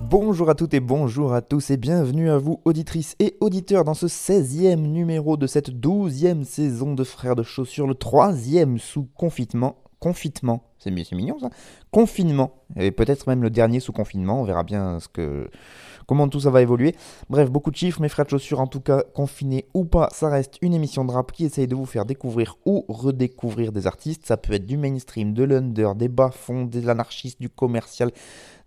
Bonjour à toutes et bonjour à tous et bienvenue à vous auditrices et auditeurs dans ce 16e numéro de cette 12e saison de Frères de Chaussures, le troisième sous confinement. Mi- c'est mignon ça Confinement, et peut-être même le dernier sous confinement, on verra bien ce que, comment tout ça va évoluer. Bref, beaucoup de chiffres, mes frères de chaussures en tout cas, confinés ou pas, ça reste une émission de rap qui essaye de vous faire découvrir ou redécouvrir des artistes. Ça peut être du mainstream, de l'under, des bas-fonds, des anarchistes, du commercial,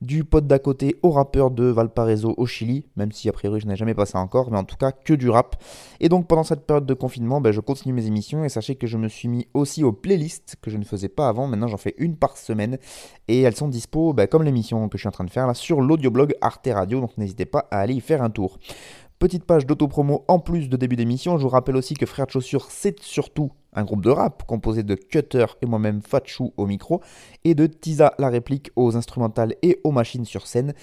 du pote d'à côté au rappeur de Valparaiso au Chili, même si a priori je n'ai jamais passé encore, mais en tout cas que du rap. Et donc pendant cette période de confinement, ben, je continue mes émissions et sachez que je me suis mis aussi aux playlists que je ne faisais pas avant. Maintenant j'en fais une par semaine et elles sont dispo, ben, comme l'émission que je suis en train de faire là, sur l'audioblog Arte Radio, donc n'hésitez pas à aller y faire un tour. Petite page d'autopromo en plus de début d'émission. Je vous rappelle aussi que Frères de Chaussures, c'est surtout un groupe de rap composé de Cutter et moi-même Fatchou au micro et de Tisa la réplique aux instrumentales et aux machines sur scène.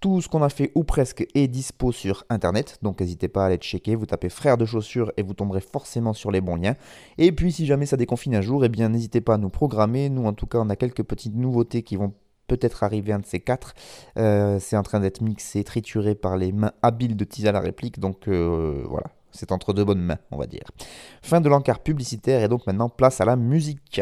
Tout ce qu'on a fait ou presque est dispo sur internet, donc n'hésitez pas à aller checker. Vous tapez Frères de Chaussures et vous tomberez forcément sur les bons liens. Et puis si jamais ça déconfine un jour, eh bien n'hésitez pas à nous programmer. Nous en tout cas, on a quelques petites nouveautés qui vont peut-être arriver un de ces quatre. Euh, c'est en train d'être mixé, trituré par les mains habiles de Tisa la réplique, donc euh, voilà. C'est entre deux bonnes mains, on va dire. Fin de l'encart publicitaire et donc maintenant place à la musique.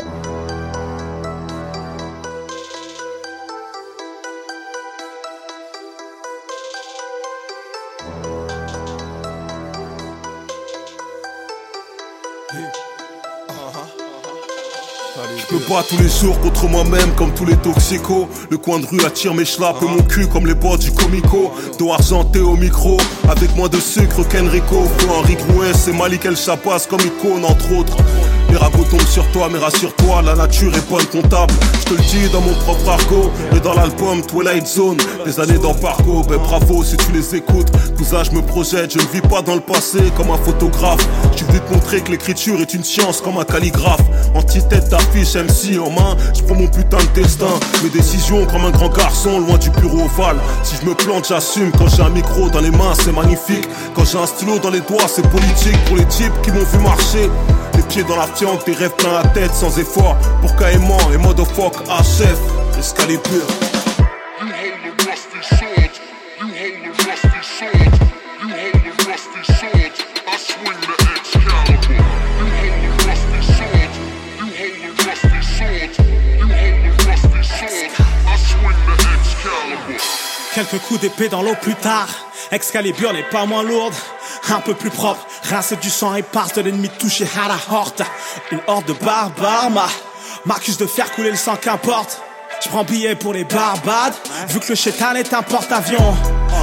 Tous les jours contre moi-même comme tous les toxicos. Le coin de rue attire mes schlappes et mon cul comme les bords du comico. Dos argenté au micro Avec moins de sucre qu'Enrico. Faut Henri Grouet, c'est Malik El Chapas comme icône entre autres les ragots tombent sur toi, mais rassure-toi, la nature est bonne comptable. Je te le dis dans mon propre argot, et dans l'album Twilight Zone, des années d'embargo, ben bravo si tu les écoutes. Cousin, je me projette, je ne vis pas dans le passé comme un photographe. Je suis te montrer que l'écriture est une science comme un calligraphe. Anti-tête d'affiche, MC en main, je prends mon putain de destin. Mes décisions comme un grand garçon, loin du bureau ovale. Si je me plante, j'assume. Quand j'ai un micro dans les mains, c'est magnifique. Quand j'ai un stylo dans les doigts, c'est politique. Pour les types qui m'ont vu marcher, les pieds dans la fiente, des rêves plein la tête sans effort. Pour caïman et motherfuck the Excalibur. Quelques coups d'épée dans l'eau plus tard. Excalibur n'est pas moins lourde, un peu plus propre. Rince du sang épars de l'ennemi touché à la horte. Une horde de barbares m'a- m'accuse de faire couler le sang, qu'importe. Je prends billet pour les barbades, vu que le chétan est un porte-avions.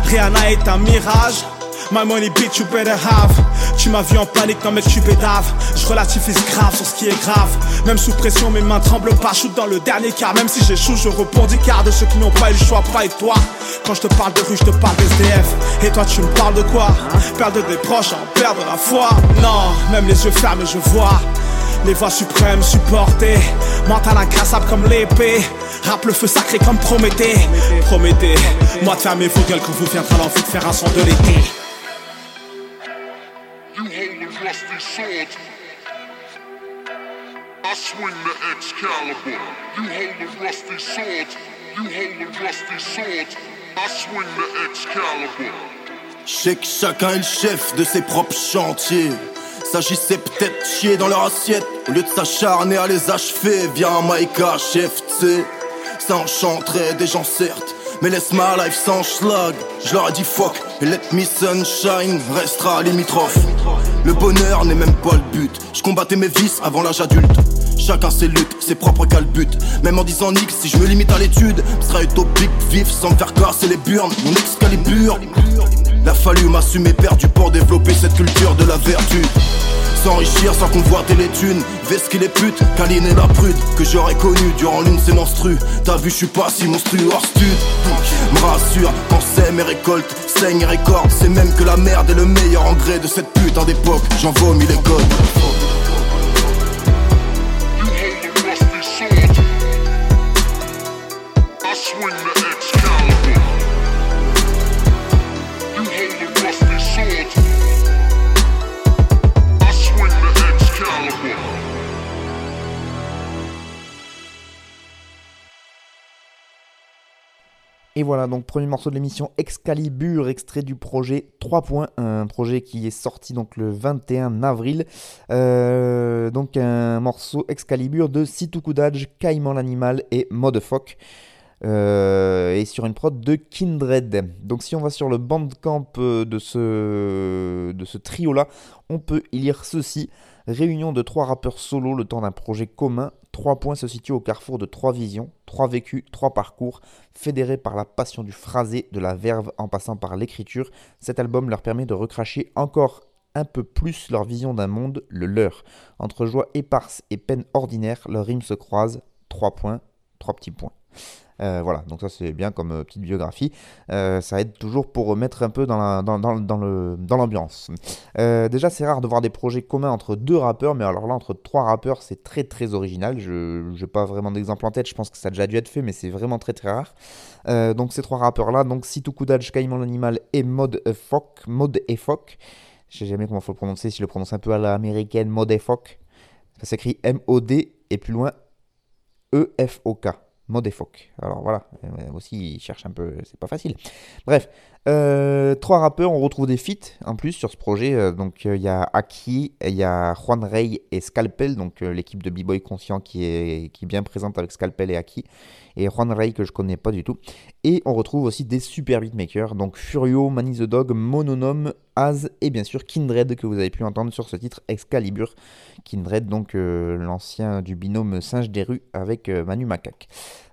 Rihanna est un mirage. My money bitch you better have. Tu m'as vu en panique non mec tu Je relativise grave sur ce qui est grave. Même sous pression mes mains tremblent pas. Shoot dans le dernier quart. Même si j'échoue je rebondis. Car de ceux qui n'ont pas eu le choix pas et toi. Quand je te parle de rue je te parle d'SDF Et toi tu me parles de quoi? Perdre des proches en perdre la foi. Non même les yeux fermés je vois. Les voix suprêmes supportées, mental incassable comme l'épée. Rap le feu sacré comme Prométhée. Prométhée, moi de fermer vos gueules quand vous viendrez l'envie de faire un son de l'été. Rusty sword. I swing the. You the the. I swing the chacun est le chef de ses propres chantiers. S'agissait peut-être chier dans leur assiette Au lieu de s'acharner à les achever Via un Maïka chef, tu sais Ça enchanterait des gens certes Mais laisse ma life sans schlag Je leur ai dit fuck Et let me sunshine. Restera limitrophe. Le bonheur n'est même pas le but. Je combattais mes vices avant l'âge adulte. Chacun ses luttes, ses propres calbutes. Même en disant Nick, si je me limite à l'étude Ce sera utopique, vif, sans me faire casser les burnes. Mon excalibur Il a fallu m'assumer perdu pour développer cette culture de la vertu s'enrichir sans qu'on voit les thunes. ce qu'il est pute, Kaline est la prude que j'aurais connu durant l'une de ces monstrues. T'as vu, je suis pas si monstrueux hors stud. Me rassure quand sème et récolte, saigne et récorde. C'est même que la merde est le meilleur engrais de cette putain d'époque. J'en vomis les codes. Et voilà, donc premier morceau de l'émission Excalibur, extrait du projet 3 points, un projet qui est sorti donc le 21 avril. Euh, donc un morceau Excalibur de Situkudaj, Caïman l'animal et Modefock. Euh, et sur une prod de Kindred. Donc si on va sur le bandcamp euh, de ce, de ce trio-là, on peut lire ceci. Réunion de trois rappeurs solo le temps d'un projet commun. Trois points se situent au carrefour de trois visions, trois vécus, trois parcours, fédérés par la passion du phrasé, de la verve en passant par l'écriture. Cet album leur permet de recracher encore un peu plus leur vision d'un monde, le leur. Entre joie éparse et peine ordinaire, leurs rimes se croisent. Trois points, trois petits points. Euh, voilà, donc ça c'est bien comme euh, petite biographie. Euh, ça aide toujours pour remettre un peu dans, l'ambiance. déjà, c'est rare de voir des projets communs entre deux rappeurs, mais alors là, entre trois rappeurs, c'est très très original. Je n'ai pas vraiment d'exemple en tête, je pense que ça a déjà dû être fait, mais c'est vraiment très très rare. donc ces trois rappeurs-là, donc Situ Kudaj, Caïman l'animal et Mod Efok. Mod Efok. Je sais jamais comment faut le prononcer, si je le prononce un peu à l'américaine, Mod Efok. Ça s'écrit M-O-D et plus loin E-F-O-K. Modefoc. Alors voilà, euh, aussi il cherche un peu, c'est pas facile. Bref, euh, trois rappeurs, on retrouve des feats en plus sur ce projet. Euh, donc il y a Aki, il y a Juan Rey et Scalpel, donc l'équipe de B-Boy Conscient qui est, qui est bien présente avec Scalpel et Aki. Et Juan Rey que je connais pas du tout. Et on retrouve aussi des super beatmakers, donc Furio, Manny the Dog, Mononome, Az et bien sûr Kindred que vous avez pu entendre sur ce titre Excalibur. Kindred, donc l'ancien du binôme Singe des rues avec Manu Macaque.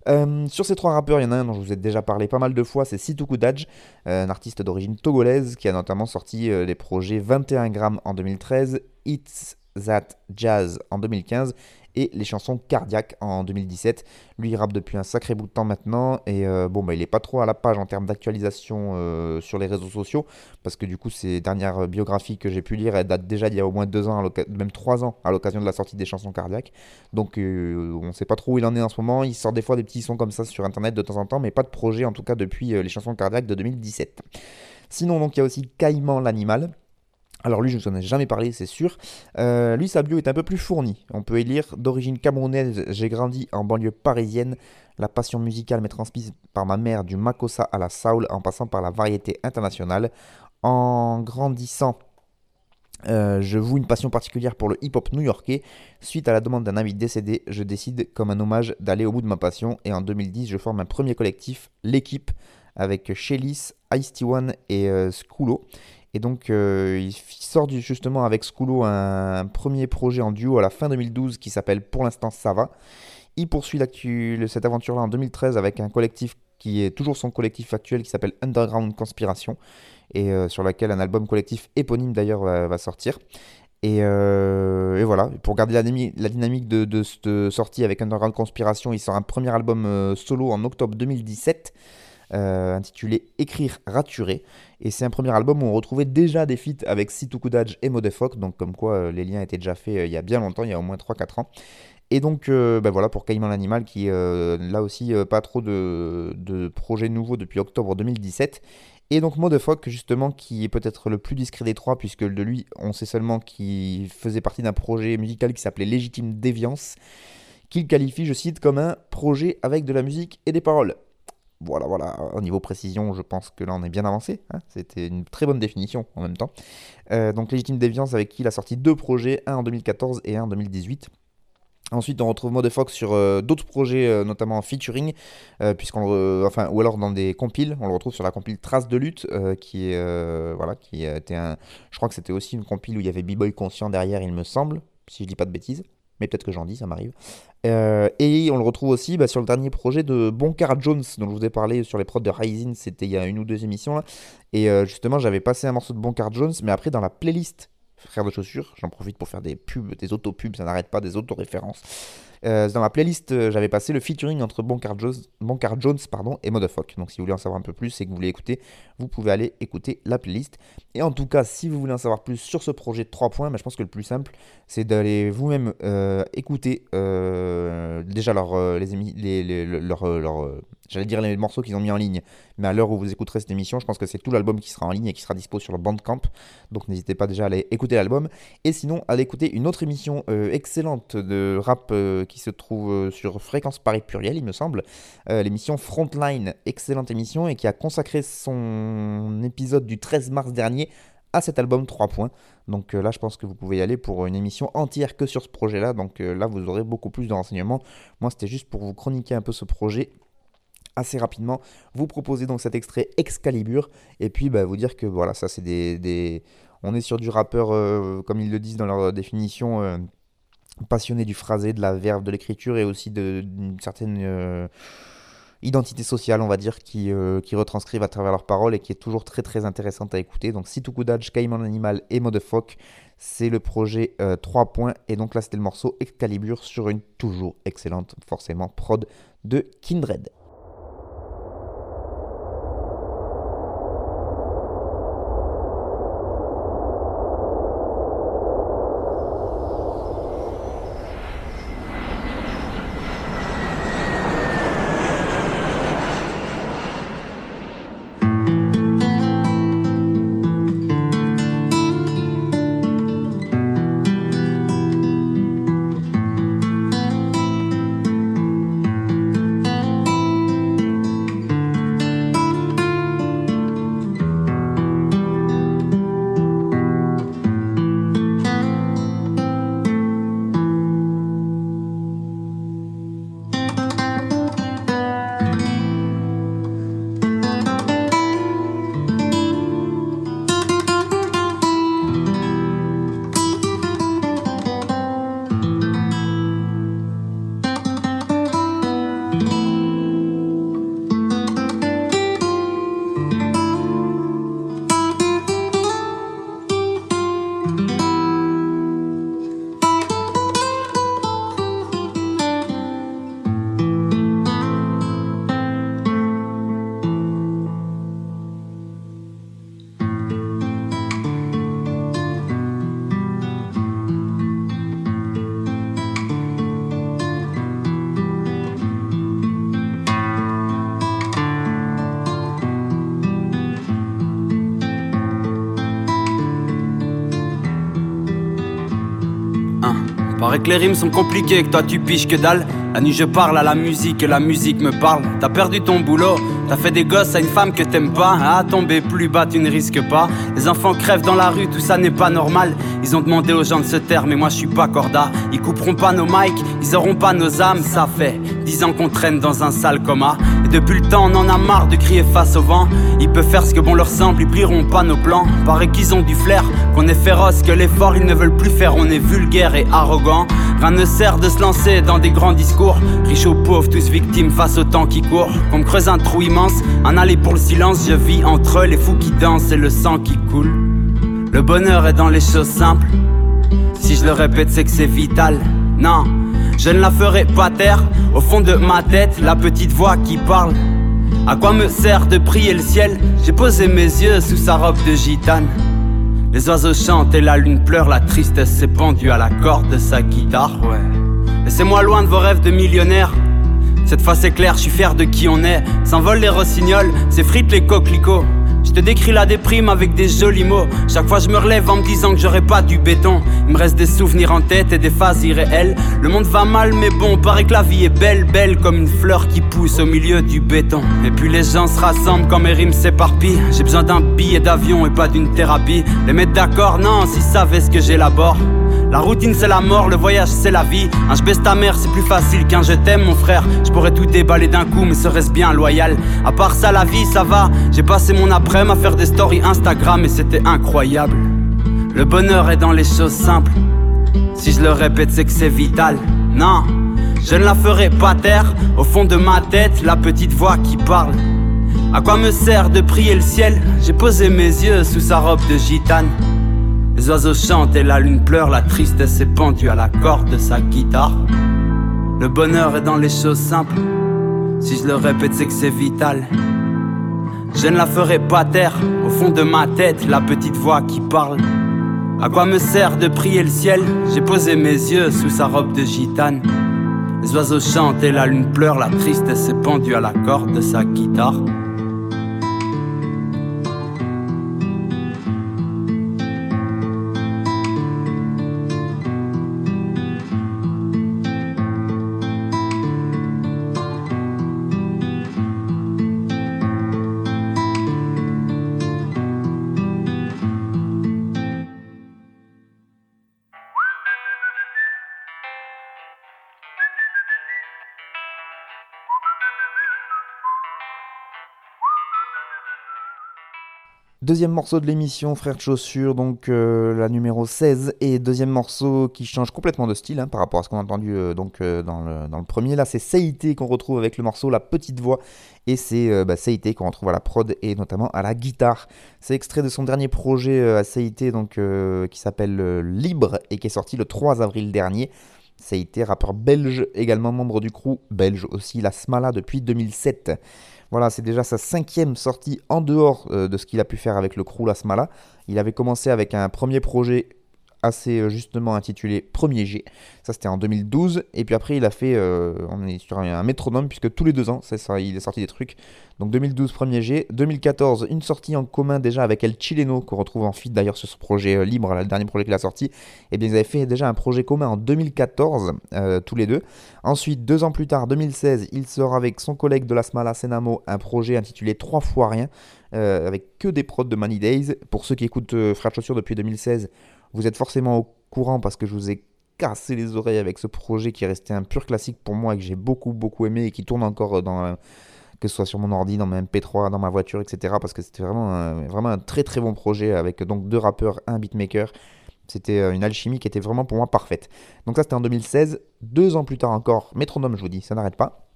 Euh, sur ces trois rappeurs, il y en a un dont je vous ai déjà parlé pas mal de fois, c'est Situku Daj, euh, un artiste d'origine togolaise qui a notamment sorti euh, les projets 21 grammes en 2013, It's That Jazz en 2015 et les chansons Cardiaque en 2017. Lui, il rappe depuis un sacré bout de temps maintenant et euh, bon, bah, il est pas trop à la page en termes d'actualisation euh, sur les réseaux sociaux parce que du coup, ces dernières biographies que j'ai pu lire, elles datent déjà d'il y a au moins deux ans, même trois ans à l'occasion de la sortie des chansons Cardiaque. Donc, euh, on sait pas trop où il en est en ce moment. Il sort des fois des petits sons comme ça sur internet de temps en temps, mais pas de projet en tout cas depuis les chansons Cardiaque de 2017. Sinon, donc, il y a aussi Caïman l'animal. Alors lui, je ne vous en ai jamais parlé, c'est sûr. Euh, lui, sa bio est un peu plus fournie. On peut y lire D'origine camerounaise, j'ai grandi en banlieue parisienne. La passion musicale m'est transmise par ma mère du makossa à la soul en passant par la variété internationale. En grandissant, euh, je voue une passion particulière pour le hip-hop new-yorkais. Suite à la demande d'un ami décédé, je décide, comme un hommage, d'aller au bout de ma passion. Et en 2010, je forme un premier collectif, l'équipe, avec Shellis, Ice One et euh. Et donc, euh, il sort justement avec Skulo un, premier projet en duo à la fin 2012 qui s'appelle Pour l'instant ça va. Il poursuit cette aventure-là en 2013 avec un collectif qui est toujours son collectif actuel qui s'appelle Underground Conspiration et euh, sur laquelle un album collectif éponyme d'ailleurs va, sortir. Euh, et, voilà, pour garder la, dynamique de, cette sortie avec Underground Conspiration, il sort un premier album solo en octobre 2017. Intitulé Écrire raturer et c'est un premier album où on retrouvait déjà des feats avec Situkudaj et Modefok, donc comme quoi euh, les liens étaient déjà faits euh, il y a bien longtemps, il y a au moins 3-4 ans. Et donc euh, ben voilà pour Caïman l'animal qui là aussi pas trop de, projets nouveaux depuis octobre 2017. Et donc Modefok justement qui est peut-être le plus discret des trois puisque de lui on sait seulement qu'il faisait partie d'un projet musical qui s'appelait Légitime Déviance qu'il qualifie je cite comme un projet avec de la musique et des paroles. Voilà, voilà, au niveau précision, je pense que là on est bien avancé. Hein. C'était une très bonne définition en même temps. Euh, donc Légitime Déviance avec qui il a sorti deux projets, un en 2014 et un en 2018. Ensuite, on retrouve Modefox sur euh, d'autres projets, euh, notamment en featuring, ou alors dans des compiles. On le retrouve sur la compile Trace de lutte, qui est, était un, je crois que c'était aussi une compile où il y avait B-Boy conscient derrière, il me semble, si je dis pas de bêtises mais peut-être que j'en dis, ça m'arrive. Euh, et on le retrouve aussi bah, sur le dernier projet de Boncar Jones, dont je vous ai parlé sur les prods de Rising, c'était il y a une ou deux émissions. Et euh, justement, j'avais passé un morceau de Boncar Jones, mais après, dans la playlist frères de chaussures. J'en profite pour faire des pubs, des auto-pubs, ça n'arrête pas, des auto-références. Euh, dans ma playlist, euh, j'avais passé le featuring entre Bonkar Jones, Bonkar Jones pardon, et Motherfuck. Donc si vous voulez en savoir un peu plus et que vous voulez écouter, vous pouvez aller écouter la playlist. Et en tout cas, si vous voulez en savoir plus sur ce projet de 3 points, bah, je pense que le plus simple, c'est d'aller vous-même euh, écouter déjà leur, les, les, leur j'allais dire les morceaux qu'ils ont mis en ligne, mais à l'heure où vous écouterez cette émission, je pense que c'est tout l'album qui sera en ligne et qui sera dispo sur le Bandcamp. Donc n'hésitez pas déjà à aller écouter l'album. Et sinon, allez écouter une autre émission excellente de rap qui se trouve euh, sur Fréquence Paris Pluriel, il me semble. Euh, l'émission Frontline, excellente émission, et qui a consacré son épisode du 13 mars dernier à cet album 3 points. Donc euh, là, je pense que vous pouvez y aller pour une émission entière que sur ce projet-là. Donc là, vous aurez beaucoup plus de renseignements. Moi, c'était juste pour vous chroniquer un peu ce projet assez rapidement. Vous proposer donc cet extrait Excalibur. Et puis, bah, vous dire que voilà, ça, c'est des, On est sur du rappeur, comme ils le disent dans leur définition passionné du phrasé, de la verve, de l'écriture et aussi d'une certaine euh, identité sociale, on va dire, qui, euh, qui, retranscrivent à travers leurs paroles et qui est toujours très très intéressante à écouter. Donc Situkudaj, Caïman Animal et Motherfuck, c'est le projet 3 euh, points. Et donc là, c'était le morceau Excalibur sur une toujours excellente, forcément, prod de Kindred. Les rimes sont compliquées, que toi tu piches que dalle. La nuit je parle à la musique et la musique me parle. T'as perdu ton boulot, t'as fait des gosses à une femme que t'aimes pas. À tomber plus bas, tu ne risques pas. Les enfants crèvent dans la rue, tout ça n'est pas normal. Ils ont demandé aux gens de se taire, mais moi je suis pas corda. Ils couperont pas nos mics, ils auront pas nos âmes. Ça fait dix qu'on traîne dans un sale coma. Et depuis le temps, on en a marre de crier face au vent. Ils peuvent faire ce que bon leur semble, ils plieront pas nos plans. Paraît qu'ils ont du flair, qu'on est féroce, que l'effort ils ne veulent plus faire. On est vulgaire et arrogant. Rien ne sert de se lancer dans des grands discours. Riches ou pauvres, tous victimes face au temps qui court. Qu'on me creuse un trou immense, un aller pour le silence. Je vis entre les fous qui dansent et le sang qui coule. Le bonheur est dans les choses simples. Si je le répète, c'est que c'est vital. Non, je ne la ferai pas taire. Au fond de ma tête, la petite voix qui parle. À quoi me sert de prier le ciel? J'ai posé mes yeux sous sa robe de gitane. Les oiseaux chantent et la lune pleure, la tristesse s'est pendue à la corde de sa guitare, ouais. Laissez-moi loin de vos rêves de millionnaire. Cette fois c'est clair, je suis fier de qui on est. S'envolent les rossignols, s'effritent les coquelicots. Je te décris la déprime avec des jolis mots. Chaque fois je me relève en me disant que j'aurais pas du béton. Il me reste des souvenirs en tête et des phases irréelles. Le monde va mal, mais bon, paraît que la vie est belle, belle comme une fleur qui pousse au milieu du béton. Et puis les gens se rassemblent quand mes rimes s'éparpillent. J'ai besoin d'un billet d'avion et pas d'une thérapie. Les mettre d'accord, non, s'ils savaient ce que j'élabore. La routine c'est la mort, le voyage c'est la vie. Un je baisse ta mère, c'est plus facile qu'un je t'aime mon frère. Je pourrais tout déballer d'un coup, mais serait-ce bien loyal? À part ça, la vie ça va. J'ai passé mon après-midi à faire des stories Instagram et c'était incroyable. Le bonheur est dans les choses simples. Si je le répète, c'est que c'est vital. Non, je ne la ferai pas taire. Au fond de ma tête, la petite voix qui parle. À quoi me sert de prier le ciel? J'ai posé mes yeux sous sa robe de gitane. Les oiseaux chantent et la lune pleure, la tristesse est pendue à la corde de sa guitare. Le bonheur est dans les choses simples, si je le répète c'est que c'est vital. Je ne la ferai pas taire, au fond de ma tête, la petite voix qui parle. À quoi me sert de prier le ciel? J'ai posé mes yeux sous sa robe de gitane. Les oiseaux chantent et la lune pleure, la tristesse est pendue à la corde de sa guitare. Deuxième morceau de l'émission, Frère de Chaussures, donc euh, la numéro 16, et deuxième morceau qui change complètement de style hein, par rapport à ce qu'on a entendu euh, donc, euh, dans, le, premier. Là, c'est Seité qu'on retrouve avec le morceau La Petite Voix, et c'est bah, qu'on retrouve à la prod et notamment à la guitare. C'est extrait de son dernier projet à Seité, donc, qui s'appelle Libre, et qui est sorti le 3 avril dernier. Seité, rappeur belge, également membre du crew belge aussi, la Smala depuis 2007. Voilà, c'est déjà sa cinquième sortie en dehors euh, de ce qu'il a pu faire avec le crew Lasmala. Il avait commencé avec un premier projet assez euh, justement intitulé Premier G. Ça c'était en 2012. Et puis après il a fait, euh, on est sur un, métronome puisque tous les deux ans ça, il est sorti des trucs. Donc 2012 Premier G, 2014 une sortie en commun déjà avec El Chileno qu'on retrouve en feed d'ailleurs sur ce projet libre, le dernier projet qu'il a sorti. Et eh bien ils avaient fait déjà un projet commun en 2014 tous les deux. Ensuite deux ans plus tard, 2016, il sort avec son collègue de la Smala Senamo un projet intitulé Trois fois rien. avec que des prods de Money Days. Pour ceux qui écoutent Frère Chaussure depuis 2016, vous êtes forcément au courant parce que je vous ai cassé les oreilles avec ce projet qui est resté un pur classique pour moi et que j'ai beaucoup beaucoup aimé et qui tourne encore dans que ce soit sur mon ordi, dans ma MP3, dans ma voiture, etc. Parce que c'était vraiment un, vraiment un très très bon projet avec donc deux rappeurs, un beatmaker. C'était euh, une alchimie qui était vraiment pour moi parfaite. Donc ça c'était en 2016. Deux ans plus tard encore, Métronome, je vous dis, ça n'arrête pas.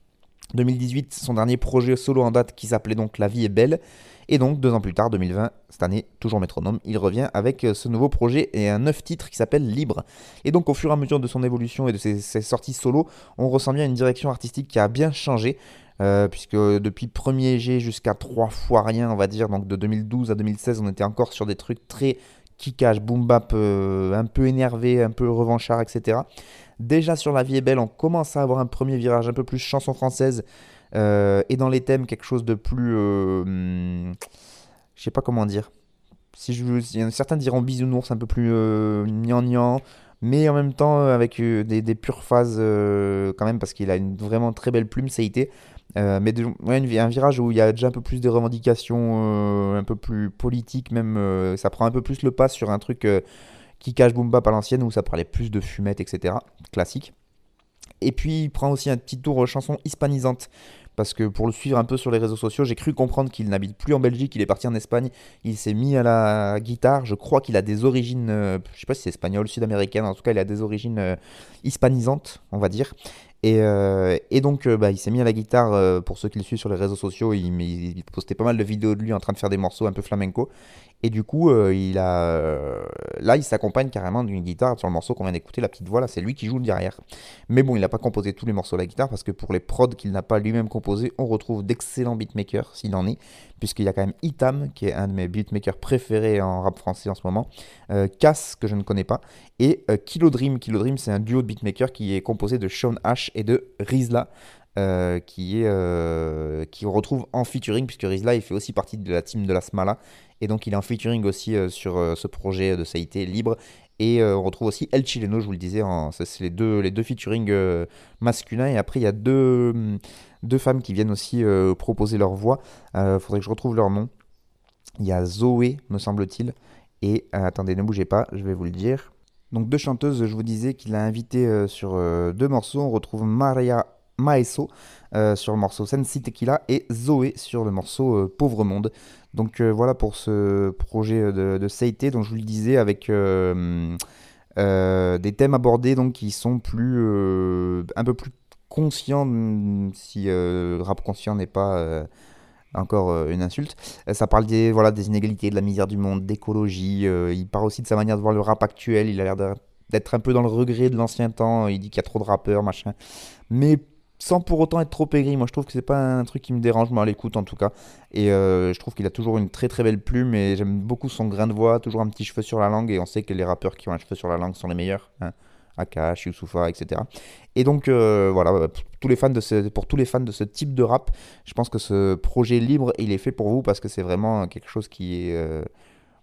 2018, son dernier projet solo en date qui s'appelait donc La vie est belle. Et donc, deux ans plus tard, 2020, cette année, toujours métronome, il revient avec euh, ce nouveau projet et un neuf titre qui s'appelle Libre. Et donc, au fur et à mesure de son évolution et de ses, sorties solo, on ressent bien une direction artistique qui a bien changé. Euh, puisque depuis premier G jusqu'à trois fois rien, on va dire, donc de 2012 à 2016, on était encore sur des trucs très kickage, boom bap, euh, un peu énervé, un peu revanchard, etc. Déjà sur La vie est belle, on commence à avoir un premier virage un peu plus chanson française euh, et dans les thèmes quelque chose de plus... Euh, je sais pas comment dire. Si je, certains diront bisounours, un peu plus euh, gnangnan, mais en même temps avec des, des, pures phases quand même, parce qu'il a une vraiment très belle plume, CIT. Euh, mais un virage où il y a déjà un peu plus de revendications, un peu plus politiques, même ça prend un peu plus le pas sur un truc qui cache boom bap à l'ancienne où ça parlait plus de fumette, etc. Classique. Et puis il prend aussi un petit tour chanson hispanisante parce que pour le suivre un peu sur les réseaux sociaux, j'ai cru comprendre qu'il n'habite plus en Belgique, il est parti en Espagne, il s'est mis à la guitare, je crois qu'il a des origines, euh, je sais pas si c'est espagnol, sud-américaine, en tout cas il a des origines euh, hispanisantes, on va dire. Et, euh, donc bah, il s'est mis à la guitare, pour ceux qui le suivent sur les réseaux sociaux, il, postait pas mal de vidéos de lui en train de faire des morceaux un peu flamenco. Et du coup, euh, il a, euh, là, il s'accompagne carrément d'une guitare sur le morceau qu'on vient d'écouter, la petite voix, là, c'est lui qui joue derrière. Mais bon, il n'a pas composé tous les morceaux de la guitare parce que pour les prods qu'il n'a pas lui-même composé, on retrouve d'excellents beatmakers, s'il en est, puisqu'il y a quand même Itam, qui est un de mes beatmakers préférés en rap français en ce moment, euh, Cass, que je ne connais pas, et euh, Kilo Dream. Kilo Dream, c'est un duo de beatmakers qui est composé de Sean Ash et de Rizla. Euh, qui, est, euh, qui retrouve en featuring, puisque Rizla il fait aussi partie de la team de la Smala, et donc il est en featuring aussi euh, sur ce projet de Saïté libre. Et on retrouve aussi El Chileno, je vous le disais, c'est les deux, les deux featuring masculins, et après il y a deux, deux femmes qui viennent aussi proposer leur voix. Il faudrait que je retrouve leur nom. Il y a Zoé, me semble-t-il, et attendez, ne bougez pas, je vais vous le dire. Donc deux chanteuses, je vous disais qu'il a invité sur deux morceaux. On retrouve Maria Maeso euh, sur le morceau Sensi Tequila et Zoé sur le morceau euh, Pauvre Monde. Donc euh, voilà pour ce projet de, de dont je vous le disais avec des thèmes abordés donc qui sont plus un peu plus conscients si rap conscient n'est pas encore une insulte. Ça parle des, voilà, des inégalités, de la misère du monde, d'écologie. il parle aussi de sa manière de voir le rap actuel. Il a l'air d'être un peu dans le regret de l'ancien temps. Il dit qu'il y a trop de rappeurs, machin. Mais sans pour autant être trop aigri. Moi, je trouve que c'est pas un truc qui me dérange, moi, à l'écoute en tout cas. Et euh, je trouve qu'il a toujours une très très belle plume. Et j'aime beaucoup son grain de voix, toujours un petit cheveu sur la langue. Et on sait que les rappeurs qui ont un cheveu sur la langue sont les meilleurs. Hein. Akash, Youssoufa, etc. Et donc euh, voilà, pour tous les fans de ce, pour tous les fans de ce type de rap, je pense que ce projet libre, il est fait pour vous parce que c'est vraiment quelque chose qui est, euh,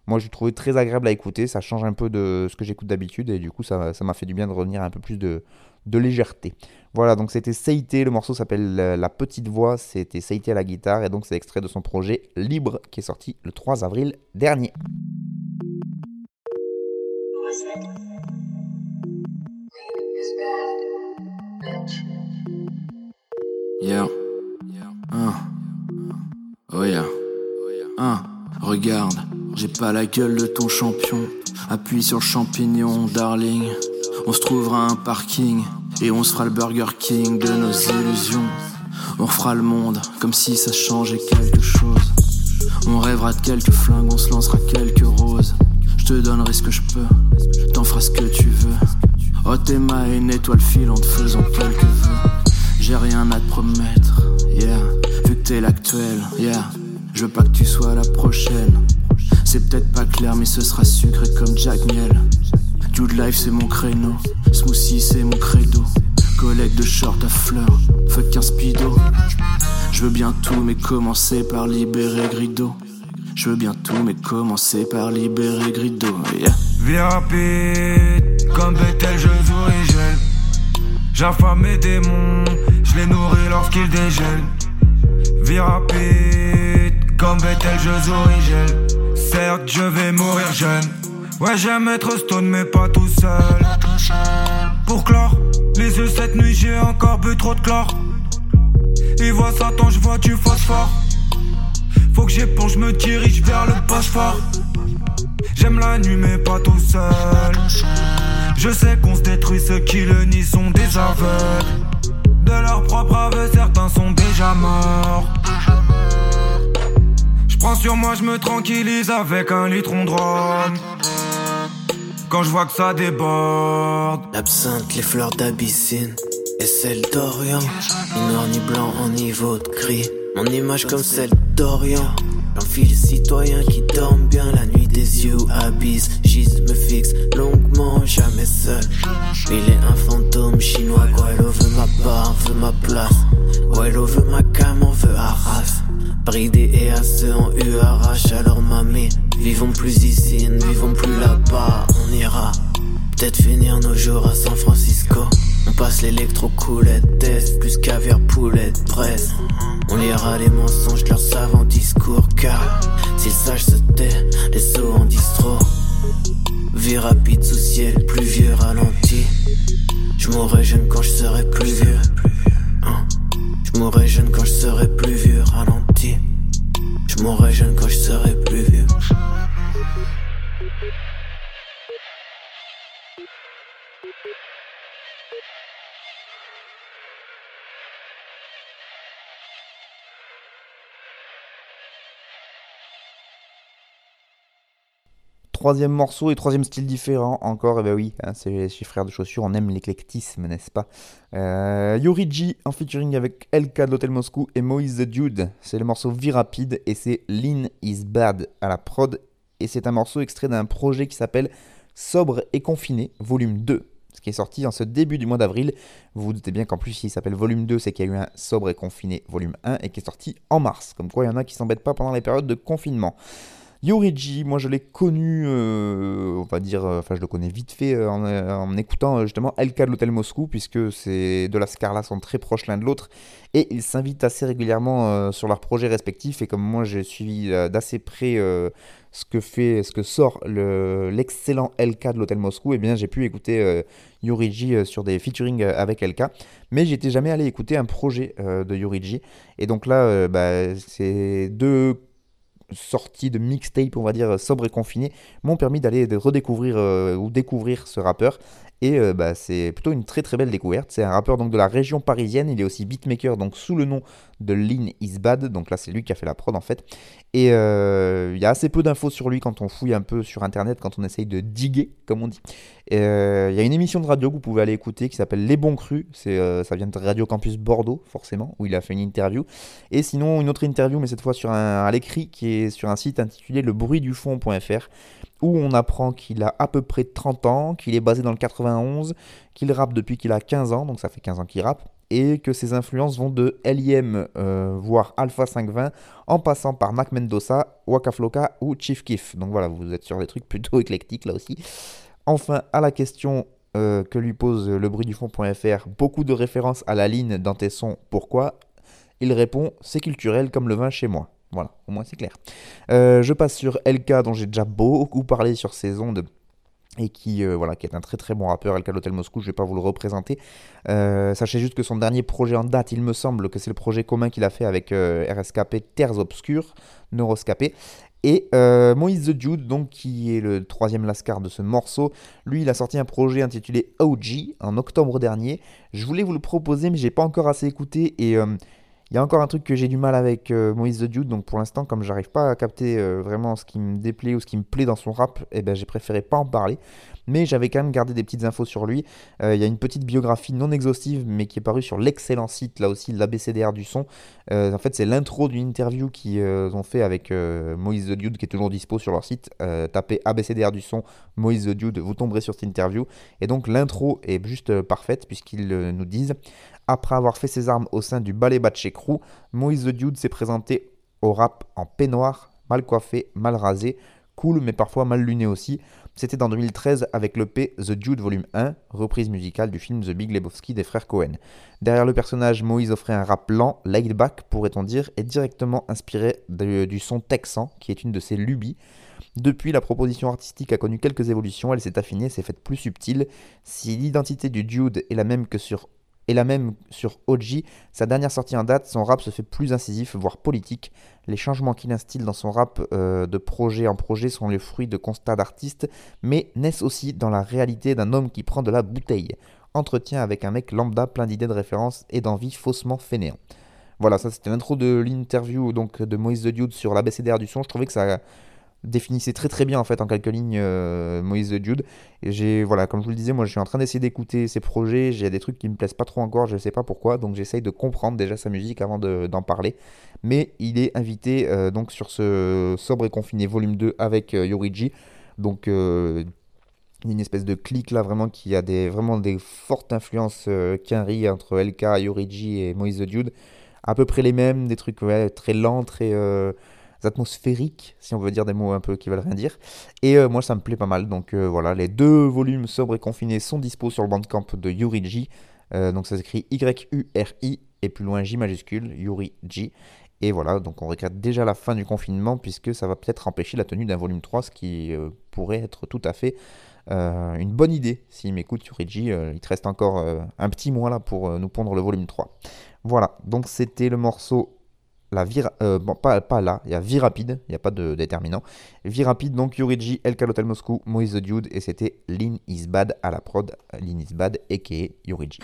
moi j'ai trouvé très agréable à écouter. Ça change un peu de ce que j'écoute d'habitude et du coup ça m'a fait du bien de revenir un peu plus de, de légèreté. Voilà, donc c'était Seité, le morceau s'appelle euh, La Petite Voix, c'était Seité à la guitare et donc c'est extrait de son projet Libre qui est sorti le 3 avril dernier. Oh yeah. Regarde, j'ai pas la gueule de ton champion. Appuie sur champignon, darling. On se trouvera un parking et on se fera le Burger King de nos illusions. On refera le monde comme si ça changeait quelque chose. On rêvera de quelques flingues, on se lancera quelques roses. Je te donnerai ce que je peux, t'en feras ce que tu veux. Oh t'es ma une étoile filante, faisant quelques vœux. J'ai rien à te promettre, yeah. Vu que t'es l'actuel, yeah. Je veux pas que tu sois la prochaine. C'est peut-être pas clair, mais ce sera sucré comme Jack Miel. Dude Life, c'est mon créneau. Smoothie, c'est mon credo. Collègue de short à fleurs, fuck un speedo. Je veux bien tout, mais commencer par libérer Grido. Je veux bien tout, mais commencer par libérer Grido, yeah. Vie rapide, comme Bethel, je origine. J'affame mes démons, je les nourris lorsqu'ils dégèlent. Vie rapide, comme Bethel, je origine. Certes, je vais mourir jeune. Ouais, j'aime être stone, mais pas tout seul. Pour clore, les yeux cette nuit, j'ai encore bu trop de chlore. Ils voient Satan, je vois du phosphore. Faut que j'éponge, je me dirige vers le Bosphore. J'aime la nuit, mais pas tout seul. Je sais qu'on se détruit, ceux qui le nient sont des aveugles. De leur propre aveu, certains sont déjà morts. Je prends sur moi, je me tranquillise avec un litron de. Quand je vois que ça déborde. L'absinthe, les fleurs d'abyssine et celle d'Orient. Ni noir ni blanc en niveau de gris. Mon image comme celle d'Orient. J'enfile citoyen qui dorment bien la nuit des yeux abysse. Gise me fixe longuement, jamais seul. Il est un fantôme chinois. Guaylo veut ma part, veut ma place. Guaylo veut ma cam, on veut Arras. Bridé et à ceux en URH, alors mamie. Vivons plus ici, ne vivons plus là-bas. On ira peut-être finir nos jours à San Francisco. On passe l'électro-coulette, test, plus caviar, poulette, presse. On lira les mensonges de leurs savants discours, car s'ils sachent se taire, les sauts en distro. Vie rapide sous ciel, plus vieux ralenti. Je mourrai jeune quand je serai plus vieux. Hein? Je mourrai jeune quand je serai plus vieux, ralenti. Je mourrai jeune quand je serai plus vieux. Troisième morceau et troisième style différent encore, et ben oui, hein, c'est chez Frères de Chaussures, on aime l'éclectisme, n'est-ce pas? Euh, Yoriji en featuring avec LK de l'Hôtel Moscou et Moïse the Dude, c'est le morceau Vie Rapide et c'est Lean is Bad à la prod, et c'est un morceau extrait d'un projet qui s'appelle Sobre et Confiné, volume 2, ce qui est sorti en ce début du mois d'avril. Vous vous doutez bien qu'en plus, s'il s'appelle volume 2, c'est qu'il y a eu un Sobre et Confiné volume 1 et qui est sorti en mars, comme quoi il y en a qui s'embêtent pas pendant les périodes de confinement. Yoriji, moi je l'ai connu, euh, on va dire, euh, enfin je le connais vite fait euh, en, en écoutant justement LK de l'Hôtel Moscou, puisque ces deux la Scarla sont très proches l'un de l'autre, et ils s'invitent assez régulièrement sur leurs projets respectifs, et comme moi j'ai suivi d'assez près ce que fait, ce que sort le- l'excellent LK de l'Hôtel Moscou, et bien j'ai pu écouter euh, Yoriji sur des featuring euh, avec LK, mais j'étais jamais allé écouter un projet de Yoriji, et donc là, bah, c'est deux sorties de mixtape, on va dire, sobre et confiné, m'ont permis d'aller redécouvrir euh, ou découvrir ce rappeur. Et euh, bah, c'est plutôt une très très belle découverte. C'est un rappeur donc de la région parisienne. Il est aussi beatmaker donc sous le nom de Lean Is Bad. Donc là, c'est lui qui a fait la prod en fait. Et euh, il y a assez peu d'infos sur lui quand on fouille un peu sur internet, quand on essaye de diguer, comme on dit. Euh, il y a une émission de radio que vous pouvez aller écouter qui s'appelle Les Bons Crus. Ça vient de Radio Campus Bordeaux, forcément, où il a fait une interview. Et sinon, une autre interview, mais cette fois sur un, à l'écrit, qui est sur un site intitulé lebruitdufond.fr où on apprend qu'il a à peu près 30 ans, qu'il est basé dans le 91, qu'il rappe depuis qu'il a 15 ans, donc ça fait 15 ans qu'il rappe, et que ses influences vont de LIM, euh, voire Alpha 520, en passant par Mac Mendoza, Waka Flocka ou Chief Keef. Donc voilà, vous êtes sur des trucs plutôt éclectiques là aussi. Enfin, à la question euh, que lui pose le bruit du fond.fr, beaucoup de références à la ligne dans tes sons, pourquoi? Il répond, c'est culturel comme le vin chez moi. Voilà, au moins c'est clair. Euh, je passe sur LK, dont j'ai déjà beaucoup parlé sur ces ondes et qui, euh, voilà, qui est un très très bon rappeur, LK l'Hôtel Moscou, je ne vais pas vous le représenter. Euh, sachez juste que son dernier projet en date, il me semble que c'est le projet commun qu'il a fait avec RSKP Terres Obscures, Neuroscapé. Et Moïse The Dude, donc, qui est le troisième lascar de ce morceau, lui, il a sorti un projet intitulé OG en octobre dernier. Je voulais vous le proposer, mais j'ai pas encore assez écouté et il y a encore un truc que j'ai du mal avec euh, Moïse The Dude, donc pour l'instant, comme j'arrive pas à capter euh, vraiment ce qui me déplaît ou ce qui me plaît dans son rap, eh ben, j'ai préféré pas en parler. Mais j'avais quand même gardé des petites infos sur lui. Euh, il y a une petite biographie non exhaustive, mais qui est parue sur l'excellent site, là aussi, l'ABCDR du son. en fait, c'est l'intro d'une interview qu'ils ont fait avec Moïse The Dude, qui est toujours dispo sur leur site. tapez ABCDR du son, Moïse The Dude, vous tomberez sur cette interview. Et donc, l'intro est juste parfaite, puisqu'ils nous disent après avoir fait ses armes au sein du ballet Batché Moïse the Dude s'est présenté au rap en peignoir, mal coiffé, mal rasé, cool mais parfois mal luné aussi. C'était en 2013 avec le P The Dude Volume 1, reprise musicale du film The Big Lebowski des frères Cohen. Derrière le personnage, Moïse offrait un rap lent, laid back pourrait-on dire, et directement inspiré du son texan, qui est une de ses lubies. Depuis, la proposition artistique a connu quelques évolutions, elle s'est affinée, s'est faite plus subtile. Si l'identité du Dude est la même que sur et la même sur OG, sa dernière sortie en date, son rap se fait plus incisif, voire politique. Les changements qu'il instille dans son rap euh, de projet en projet sont les fruits de constats d'artistes, mais naissent aussi dans la réalité d'un homme qui prend de la bouteille. Entretien avec un mec lambda plein d'idées de référence et d'envie faussement fainéant. Voilà, ça c'était l'intro de l'interview donc de Moïse The Dude sur l'ABCDR du son. Je trouvais que ça définissait très très bien en fait en quelques lignes euh, Moïse the Dude. Et j'ai voilà, comme je vous le disais, moi je suis en train d'essayer d'écouter ses projets. J'ai des trucs qui me plaisent pas trop encore, je sais pas pourquoi. Donc j'essaye de comprendre déjà sa musique avant d'en parler. Mais il est invité euh, donc sur ce sobre et confiné volume 2 avec euh, Yoriji. Donc une espèce de clic là vraiment qui a des vraiment des fortes influences euh, entre LK, Yoriji et Moïse the Dude. À peu près les mêmes, des trucs très lents, très atmosphériques, si on veut dire des mots un peu qui veulent rien dire. Et euh, moi, ça me plaît pas mal. Donc euh, voilà, les deux volumes sobres et confinés sont dispo sur le bandcamp de Yuriji. Euh, donc ça s'écrit Y-U-R-I et plus loin J majuscule, Yuriji. Et voilà, donc on regrette déjà la fin du confinement puisque ça va peut-être empêcher la tenue d'un volume 3, ce qui pourrait être tout à fait une bonne idée. S'il m'écoute, Yuriji, il te reste encore un petit mois là pour nous pondre le volume 3. Voilà, donc c'était le morceau la vie, euh, bon, pas, pas là, il y a vie rapide, il n'y a pas de déterminant. Vie rapide, donc Yuriji, El Hotel Moscou, Moïse the Dude, et c'était Lean is Bad à la prod, Lean is Bad, aka Yuriji.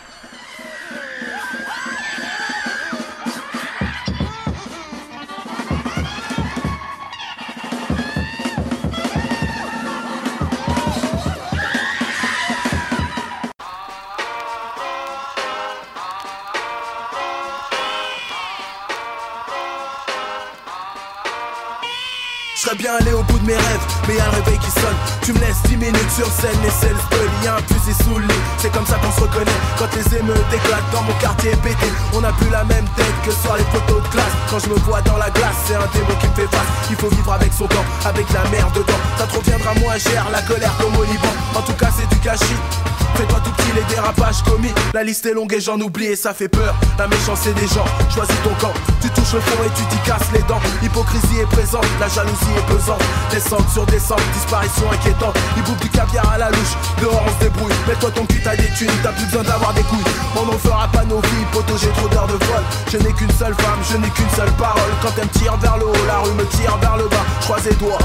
Bien aller au bout de mes rêves, mais y'a réveil qui sonne. Tu me laisses 10 minutes sur scène, les selles de lien plus sous le. C'est comme ça qu'on se reconnaît quand les émeutes éclatent dans mon quartier pété. On a plus la même tête que sur les photos de classe. Quand je me vois dans la glace, c'est un démon qui me fait face. Il faut vivre avec son temps, avec la merde dedans. Ça te reviendra moins cher, la colère comme au Liban. En tout cas, c'est du gâchis. Fais-toi tout petit les dérapages commis. La liste est longue et j'en oublie et ça fait peur. La méchanceté des gens, choisis ton camp. Tu touches le fond et tu t'y casses les dents. L'hypocrisie est présente, la jalousie est pesante. Descente sur disparition inquiétante. Il bouffe du caviar à la louche, dehors on se débrouille. Mets-toi ton cul, t'as des thunes, t'as plus besoin d'avoir des couilles. On n'en fera pas nos vies, poto, j'ai trop d'heures de vol. Je n'ai qu'une seule femme, je n'ai qu'une seule parole. Quand elle me tire vers le haut, la rue me tire vers le bas. Je croise les doigts,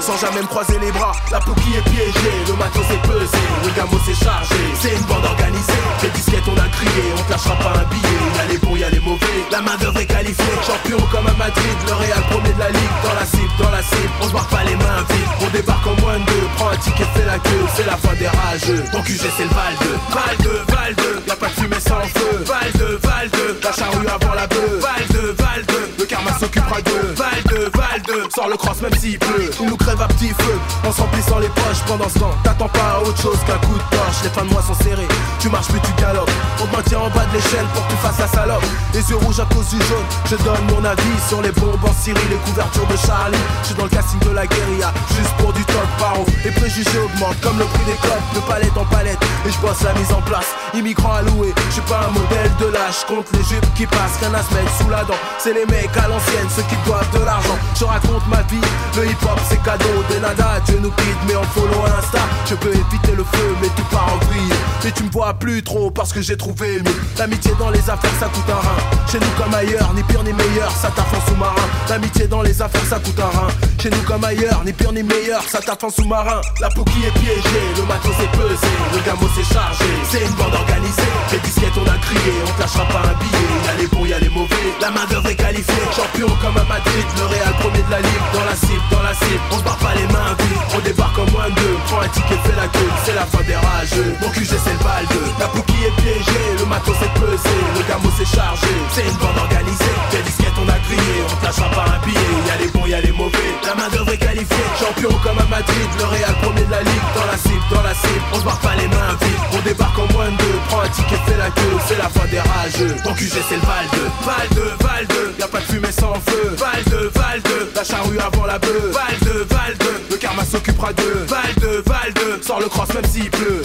sans jamais me croiser les bras. La qui est piégée, le matos est pesé, le gamo c'est chargé. C'est une bande organisée, les disquettes on a crié, on te lâchera pas un billet. Y'a les bons, y'a les mauvais, la main d'œuvre est qualifiée. Champion comme à Madrid, le Real premier de la ligue. Dans la cible, dans la cible, on se barre pas les mains vides. On débarque en moins de deux, prends un ticket, fais la queue, c'est la fin des rageux. Ton QG c'est le Val de Val de Val y'a pas de fumée sans feu. Val de Val de, la charrue avant la bœuf. Val de Val de, le karma s'occupera d'eux. Val de Val sors le cross même s'il pleut. Il nous crève à petit feu, en s'emplissant les poches pendant ce temps. T'attends pas à autre chose qu'un coup de torche, les fins de mois sont serrés. Tu marches plus, tu galopes. On te maintient en bas de l'échelle pour que tu fasses la salope. Les yeux rouges à cause du jaune, je donne mon avis sur les bombes en Syrie, les couvertures de Charlie. Je suis dans le casting de la guérilla, juste pour du top paro. Les préjugés augmentent comme le prix des clopes, de palette en palette. Et je bosse la mise en place, immigrant à louer. Je suis pas un modèle de lâche, compte les jupes qui passent, rien à se mettre sous la dent. C'est les mecs à l'ancienne, ceux qui doivent de l'argent. Raconte ma vie, le hip hop c'est cadeau, des nada, Dieu nous quitte, mais en follow Insta. Je peux éviter le feu, mais tout part en vrille. Mais tu me vois plus trop parce que j'ai trouvé mieux. L'amitié dans les affaires, ça coûte un rein. Chez nous comme ailleurs, ni pire ni meilleur, ça taffe sous-marin. L'amitié dans les affaires, ça coûte un rein. Chez nous comme ailleurs, ni pire ni meilleur, ça taffe sous-marin. La peau qui est piégée, le matos est pesé, le gamo c'est chargé. C'est une bande organisée, les disquettes on a crié, on te lâchera pas un billet. Y'a les bons, y'a les mauvais, la main d'œuvre est qualifiée. Champion comme à Madrid, le Real premier de la ligue. Dans la cible, dans la cible, on se barre pas les mains vides. On débarque en moins de deux, prends un ticket, fais la queue, c'est la fin des rageux. Mon QG c'est le bal de, la peau qui est piégée, le matos est pesé, le gamo c'est chargé. C'est une bande organisée, des disquettes on a crié, on te lâchera un billet. Y'a les bons, y'a les mauvais, la main d'œuvre est qualifiée. Champion comme à Madrid, le Real premier de la ligue. Dans la cible, dans la cible, on se barre pas les mains vides. On débarque en moins de deux, prends un ticket, fais la queue, c'est la fin des rageux. Ton QG c'est le Val de, Val de, Val de, y'a pas de fumée sans feu. Val de, Val de, la charrue avant la bœuf. Val de, Val de, le karma s'occupera d'eux. Val de, Val de, sors le cross même s'il pleut.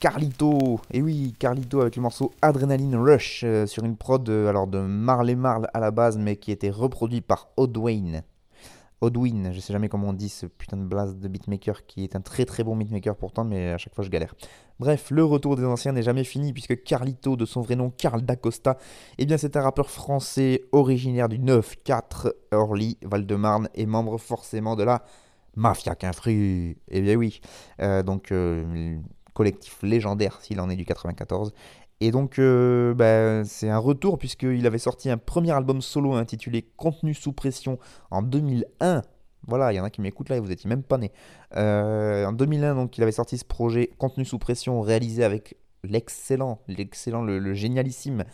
Carlito Et oui, Carlito avec le morceau Adrenaline Rush euh, sur une prod euh, alors de Marley Marl à la base, mais qui était reproduit par Odwayne. Odwin, je sais jamais comment on dit ce putain de blast de beatmaker qui est un très très bon beatmaker pourtant, mais à chaque fois je galère. Bref, le retour des anciens n'est jamais fini puisque Carlito, de son vrai nom Carl Dacosta, eh bien c'est un rappeur français originaire du 9-4 Orly, Val-de-Marne et membre forcément de la Mafia Quinfru. Eh bien oui, Euh, donc collectif légendaire s'il en est du 94. Et donc, euh, bah, c'est un retour puisqu'il avait sorti un premier album solo intitulé Contenu sous pression en 2001. Voilà, il y en a qui m'écoutent là et vous étiez même pas nés. Euh, en 2001, donc, il avait sorti ce projet Contenu sous pression réalisé avec l'excellent, l'excellent, le, le génialissime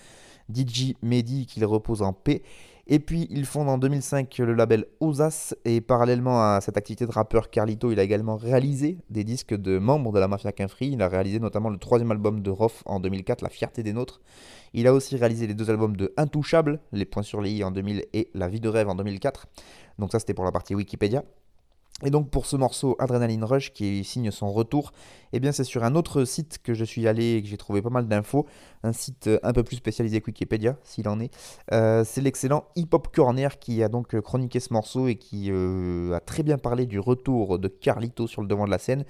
DJ Mehdi qu'il repose en paix. Et puis il fonde en 2005 le label Osas et parallèlement à cette activité de rappeur Carlito, il a également réalisé des disques de membres de la Mafia Quinfri. Il a réalisé notamment le troisième album de Rof en 2004, La fierté des nôtres. Il a aussi réalisé les deux albums de Intouchable, Les points sur les i en 2000 et La vie de rêve en 2004. Donc ça c'était pour la partie Wikipédia. Et donc pour ce morceau Adrenaline Rush qui signe son retour, eh bien c'est sur un autre site que je suis allé et que j'ai trouvé pas mal d'infos, un site un peu plus spécialisé que Wikipédia s'il en est. Euh, c'est l'excellent Hip Hop Corner qui a donc chroniqué ce morceau et qui euh, a très bien parlé du retour de Carlito sur le devant de la scène,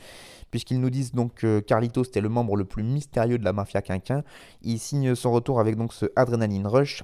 puisqu'ils nous disent donc que Carlito c'était le membre le plus mystérieux de la mafia quinquin. Il signe son retour avec donc ce Adrenaline Rush.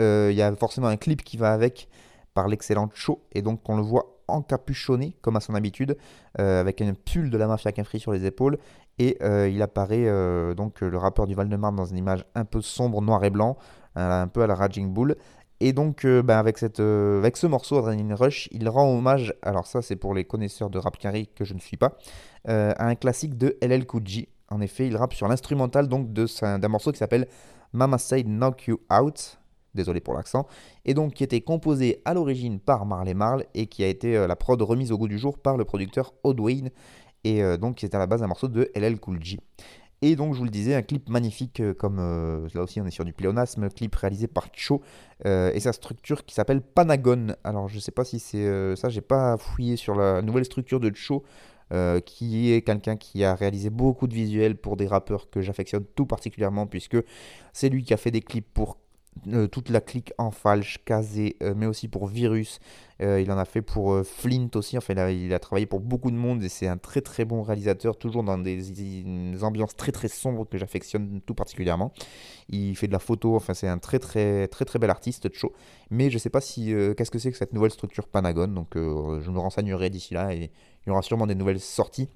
Euh, Il y a forcément un clip qui va avec par l'excellent Cho et donc on le voit encapuchonné comme à son habitude euh, avec un pull de la mafia Quinfri sur les épaules. Et euh, il apparaît euh, donc le rappeur du Val-de-Marne dans une image un peu sombre noir et blanc. Un, peu à la Raging Bull. Et donc, euh, bah, avec, cette, avec ce morceau, Adrenaline Rush, il rend hommage, alors ça c'est pour les connaisseurs de rap carré que je ne suis pas, à un classique de LL Cool J. En effet, il rappe sur l'instrumental donc d'un morceau qui s'appelle Mama Said Knock You Out, désolé pour l'accent, et donc qui était composé à l'origine par Marley Marl et qui a été euh, la prod remise au goût du jour par le producteur Odd Wayne, et euh, donc qui était à la base un morceau de LL Cool J. Et donc, je vous le disais, un clip magnifique, euh, comme là aussi on est sur du pléonasme, clip réalisé par Cho et sa structure qui s'appelle Panagon. Alors, je sais pas si c'est ça, j'ai pas fouillé sur la nouvelle structure de Cho, qui est quelqu'un qui a réalisé beaucoup de visuels pour des rappeurs que j'affectionne tout particulièrement, puisque c'est lui qui a fait des clips pour euh, toute la clique en falche, Kazé, euh, mais aussi pour Virus. Euh, il en a fait pour euh, Flint aussi. Enfin, il a, il a travaillé pour beaucoup de monde et c'est un très très bon réalisateur, toujours dans des, ambiances très très sombres que j'affectionne tout particulièrement. Il fait de la photo. Enfin, c'est un très très très très bel artiste, Cho. Mais je sais pas si qu'est-ce que c'est que cette nouvelle structure Panagon. Donc, je me renseignerai d'ici là et il y aura sûrement des nouvelles sorties.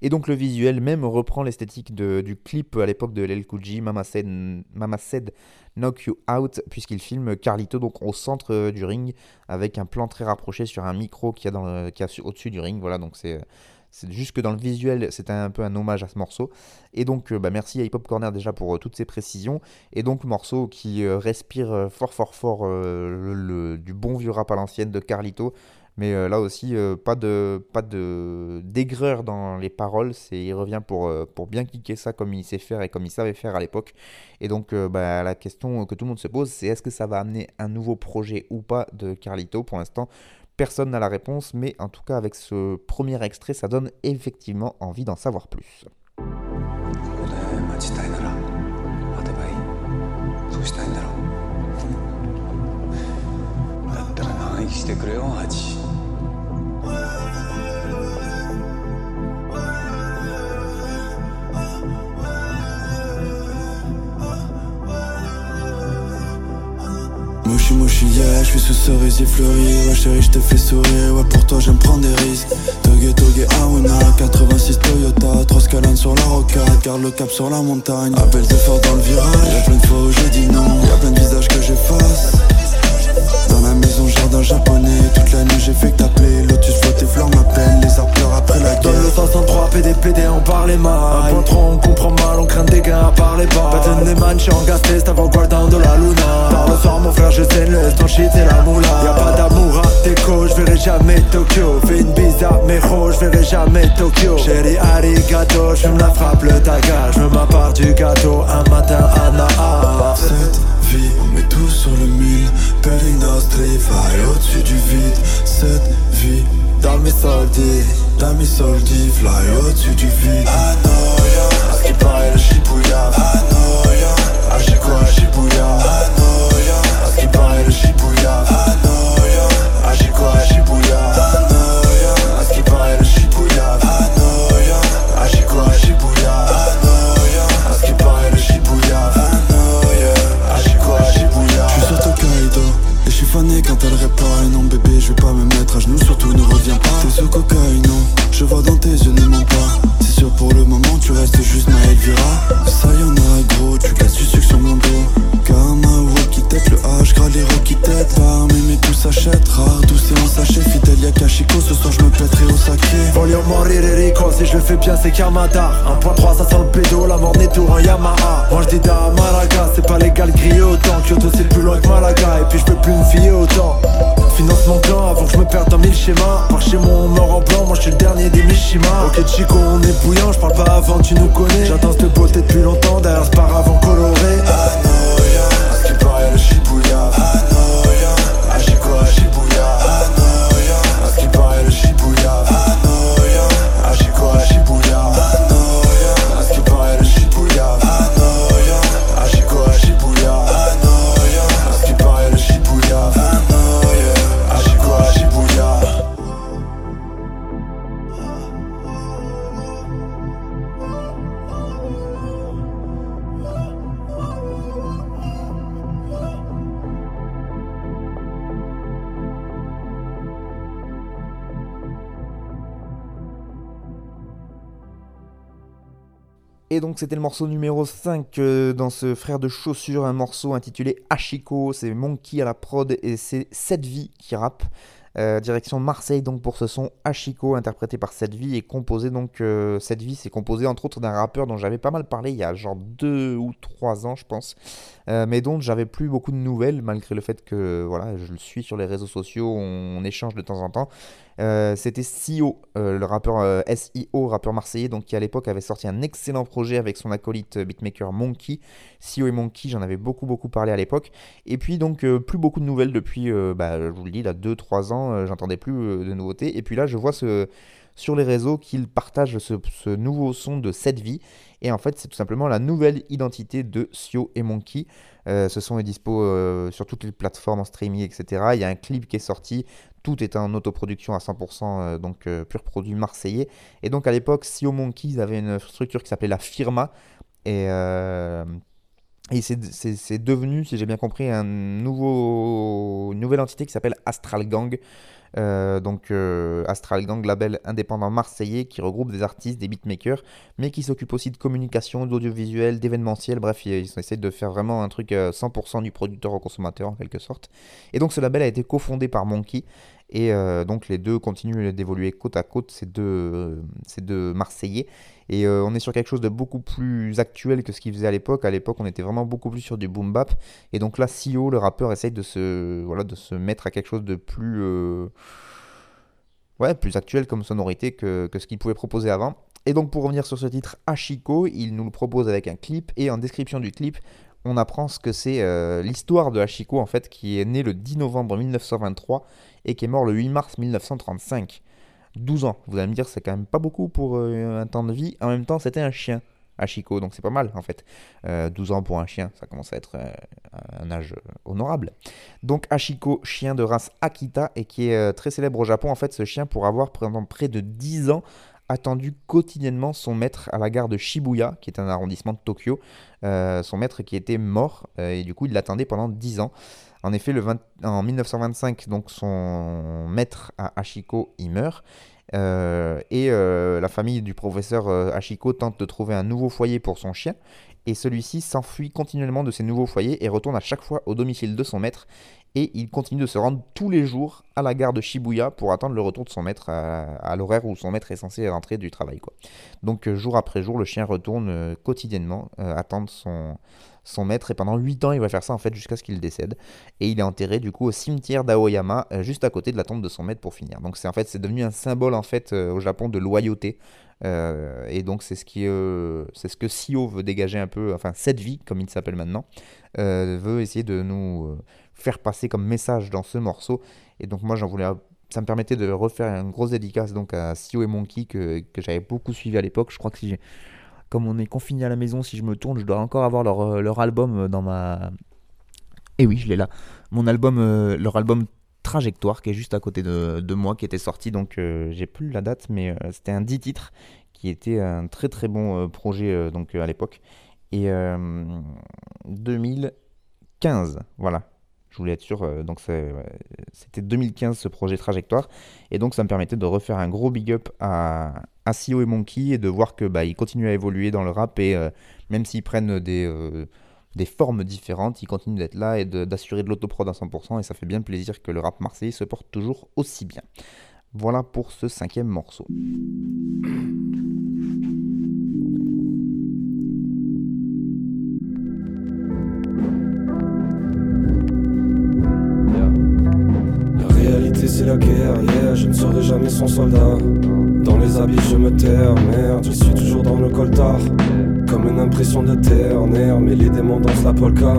Et donc le visuel même reprend l'esthétique du clip à l'époque de LL Cool Mama Said, Knock You Out, puisqu'il filme Carlito donc au centre euh, du ring avec un plan très rapproché sur un micro qu'il y a, au-dessus du ring. Voilà, donc c'est juste que dans le visuel, c'est un peu un hommage à ce morceau. Et donc, euh, bah, merci à Hip Hop Corner déjà pour euh, toutes ces précisions. Et donc, morceau qui respire fort, fort, fort du bon vieux rap à l'ancienne de Carlito. Mais euh, là aussi, euh, pas de pas de d'aigreur dans les paroles. Il revient pour euh, pour bien kicker ça comme il sait faire et comme il savait faire à l'époque. Et donc, euh, bah, la question que tout le monde se pose, c'est est-ce que ça va amener un nouveau projet ou pas de Carlito Pour l'instant, personne n'a la réponse, mais en tout cas, avec ce premier extrait, ça donne effectivement envie d'en savoir plus. Moshi moshi yeah, je suis sous cerisier fleuri Ouais chérie je te fais sourire, ouais pour toi j'aime prendre des risques. Toge Toge Awuna, 86 Toyota. Trois scalades sur la rocade, garde le cap sur la montagne. Appel de fort dans le virage, y'a plein de fois où j'ai dit non Y'a plein de visages que j'efface. Dans la maison jardin japonais, toute la nuit j'ai fait que t'appeler. Lotus flotte tes fleurs m'appellent, les arbres la Donne le 503 PDPD on parlait mal Un on comprend mal on craint des gains à parler pas Pattern des man en gas avant down de la luna. Par le soir mon frère je sais le ton shit c'est la moula. Y'a pas d'amour à déco je verrai jamais Tokyo. Fais une bise à Mejo je verrai jamais Tokyo. Chérie arigato je la frappe le taga. Je ma part du gâteau un matin à Naha Cette vie, on met tout sur le mille. Peli nostri, fly au-dessus du vide. Cette vie, dans mes soldi Dans mes soldi, fly au-dessus du vide. Anoya, à ce qui paraît le Shibuya. Anoya, à quoi Shibuya? Anoya, à ce qui paraît le Shibuya bien c'est Kamada 1.3 ça sent le pédo, la mort n'est tout en Yamaha. Moi je dis à Malaga, c'est pas légal de griller autant. Kyoto c'est plus loin que Malaga, et puis je peux plus me fier autant. Finance mon clan avant que je me perde dans mille schémas. Par chez mon mort en blanc, moi je suis le dernier des Mishima Ok Chico on est bouillant, je parle pas avant, tu nous connais. J'attends cette beauté depuis longtemps, derrière ce paravent coloré donc c'était le morceau numéro 5 euh, dans ce frère de chaussures, un morceau intitulé Ashiko, c'est Monkey à la prod et c'est Cette vie qui rappe. Euh, direction Marseille donc pour ce son Ashiko interprété par Cette Vie et composé donc euh, Cette Vie c'est composé entre autres d'un rappeur dont j'avais pas mal parlé il y a genre 2 ou 3 ans je pense. Mais dont j'avais plus beaucoup de nouvelles malgré le fait que voilà je le suis sur les réseaux sociaux on échange de temps en temps euh, c'était Sio, euh, le rappeur euh, SIO, rappeur marseillais, qui à l'époque avait sorti un excellent projet avec son acolyte beatmaker Monkey. Sio et Monkey, j'en avais beaucoup beaucoup parlé à l'époque. Et puis donc plus beaucoup de nouvelles depuis, bah, je vous le dis, là 2-3 ans, j'entendais plus de nouveautés. Et puis là, je vois sur les réseaux qu'il partage ce, ce nouveau son de Cette Vie. Et en fait, c'est tout simplement la nouvelle identité de Sio et Monkey. Euh, ce son est dispo euh, sur toutes les plateformes en streaming, etc. Il y a un clip qui est sorti. Tout est en autoproduction à 100%, euh, donc pur produit marseillais. Et donc à l'époque, Sio Monkeys avait une structure qui s'appelait la Firma. Et, et c'est- devenu, si j'ai bien compris, un nouveau, une nouvelle entité qui s'appelle Astral Gang. Euh, donc euh, Astral Gang, label indépendant marseillais qui regroupe des artistes, des beatmakers, mais qui s'occupe aussi de communication, d'audiovisuel, d'événementiel. Bref, ils, ils essaient de faire vraiment un truc euh, 100% du producteur au consommateur en quelque sorte. Et donc ce label a été cofondé par Monkey. Et euh, donc les deux continuent d'évoluer côte à côte, ces deux, euh, ces deux Marseillais. Et euh, on est sur quelque chose de beaucoup plus actuel que ce qu'ils faisaient à l'époque. À l'époque, on était vraiment beaucoup plus sur du boom bap. Et donc là, Sio, le rappeur, essaye de se, voilà, de se mettre à quelque chose de plus, ouais, plus actuel comme sonorité que, que ce qu'il pouvait proposer avant. Et donc pour revenir sur ce titre, Ashiko, il nous le propose avec un clip. Et en description du clip, on apprend ce que c'est euh, l'histoire de Ashiko, en fait, qui est né le 10 novembre 1923 et qui est mort le 8 mars 1935. 12 ans. Vous allez me dire, c'est quand même pas beaucoup pour euh, un temps de vie. En même temps, c'était un chien, Ashiko, donc c'est pas mal en fait. Euh, 12 ans pour un chien, ça commence à être euh, un âge euh, honorable. Donc Ashiko, chien de race Akita, et qui est euh, très célèbre au Japon, en fait, ce chien pour avoir pendant près de 10 ans attendu quotidiennement son maître à la gare de Shibuya, qui est un arrondissement de Tokyo. Euh, son maître qui était mort, euh, et du coup il l'attendait pendant 10 ans. En effet, le 20 en 1925, donc son maître à Ashiko, il meurt. Euh, et la famille du professeur euh, Ashiko tente de trouver un nouveau foyer pour son chien. Et celui-ci s'enfuit continuellement de ses nouveaux foyers et retourne à chaque fois au domicile de son maître. Et il continue de se rendre tous les jours à la gare de Shibuya pour attendre le retour de son maître à, l'horaire où son maître est censé rentrer du travail. Quoi. Donc euh, jour après jour, le chien retourne euh, quotidiennement euh, attendre son, son maître et pendant 8 ans il va faire ça en fait jusqu'à ce qu'il décède et il est enterré du coup au cimetière d'Aoyama juste à côté de la tombe de son maître pour finir donc c'est en fait c'est devenu un symbole en fait au Japon de loyauté et donc c'est ce qui c'est ce que Sio veut dégager un peu enfin cette vie comme il s'appelle maintenant veut essayer de nous faire passer comme message dans ce morceau et donc moi j'en voulais ça me permettait de refaire une grosse dédicace donc à Sio et Monkey que, que j'avais beaucoup suivi à l'époque je crois que si j'ai comme on est confiné à la maison, si je me tourne, je dois encore avoir leur, euh, leur album dans ma. Et oui, je l'ai là. Mon album, euh, leur album Trajectoire, qui est juste à côté de, de moi, qui était sorti. Donc, euh, j'ai plus la date, mais euh, c'était un 10 titres, qui était un très très bon euh, projet euh, donc, euh, à l'époque. Et euh, 2015, voilà. Je voulais être sûr, euh, donc ouais, c'était 2015 ce projet Trajectoire, et donc ça me permettait de refaire un gros big up à, à Sio et Monkey et de voir que bah, ils continuent à évoluer dans le rap et euh, même s'ils prennent des, euh, formes différentes, ils continuent d'être là et de- d'assurer de, l'autoprod à 100% et ça fait bien plaisir que le rap marseillais se porte toujours aussi bien. Voilà pour ce cinquième morceau. C'est la guerre, yeah, je ne serai jamais son soldat. Les habits je me terre, merde, je suis toujours dans le coltard. Comme une impression de terre, mais les démons dansent la polka.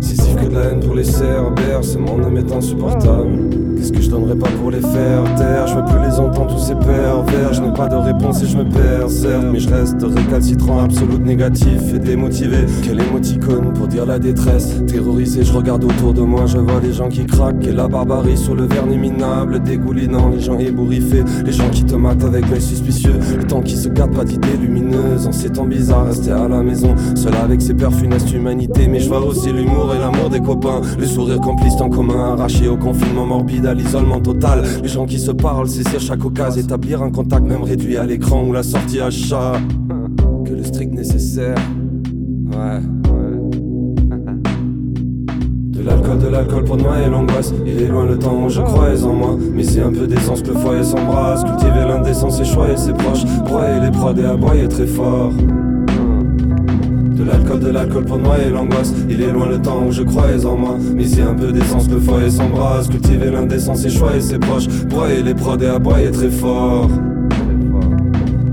Si c'est que de la haine pour les cerbères, ce monde âme est insupportable. Qu'est-ce que je donnerais pas pour les faire taire? Je veux plus les entendre tous ces pervers Je n'ai pas de réponse et je me perds certes Mais je reste récalcitrant, absolu négatif et démotivé Quelle émoticône pour dire la détresse? Terrorisé, je regarde autour de moi Je vois les gens qui craquent et la barbarie sur le vernis minable Dégoulinant, les gens ébouriffés Les gens qui te matent avec suspicieux. Le temps qui se gâte, pas d'idées lumineuses. En ces temps bizarres, rester à la maison Seul avec ses peurs funestes humanité. Mais je vois aussi l'humour et l'amour des copains. Le sourire complice en commun Arraché au confinement morbide, à l'isolement total. Les gens qui se parlent, saisir chaque occasion Établir un contact même réduit à l'écran Ou la sortie à chat. Que les strict nécessaire. Ouais. L'alcool, de l'alcool pour noyer l'angoisse. Il est loin le temps où je croyais en moi. Mais c'est un peu d'essence, le foyer s'embrasse. Cultiver l'indécence et ses proches. Broyer les prods et aboyer très fort. De l'alcool, de l'alcool pour noyer l'angoisse. Il est loin le temps où je croyais en moi. Mais c'est un peu d'essence, le foyer s'embrasse. Cultiver l'indécence et ses proches. Broyer les prods et aboyer très fort.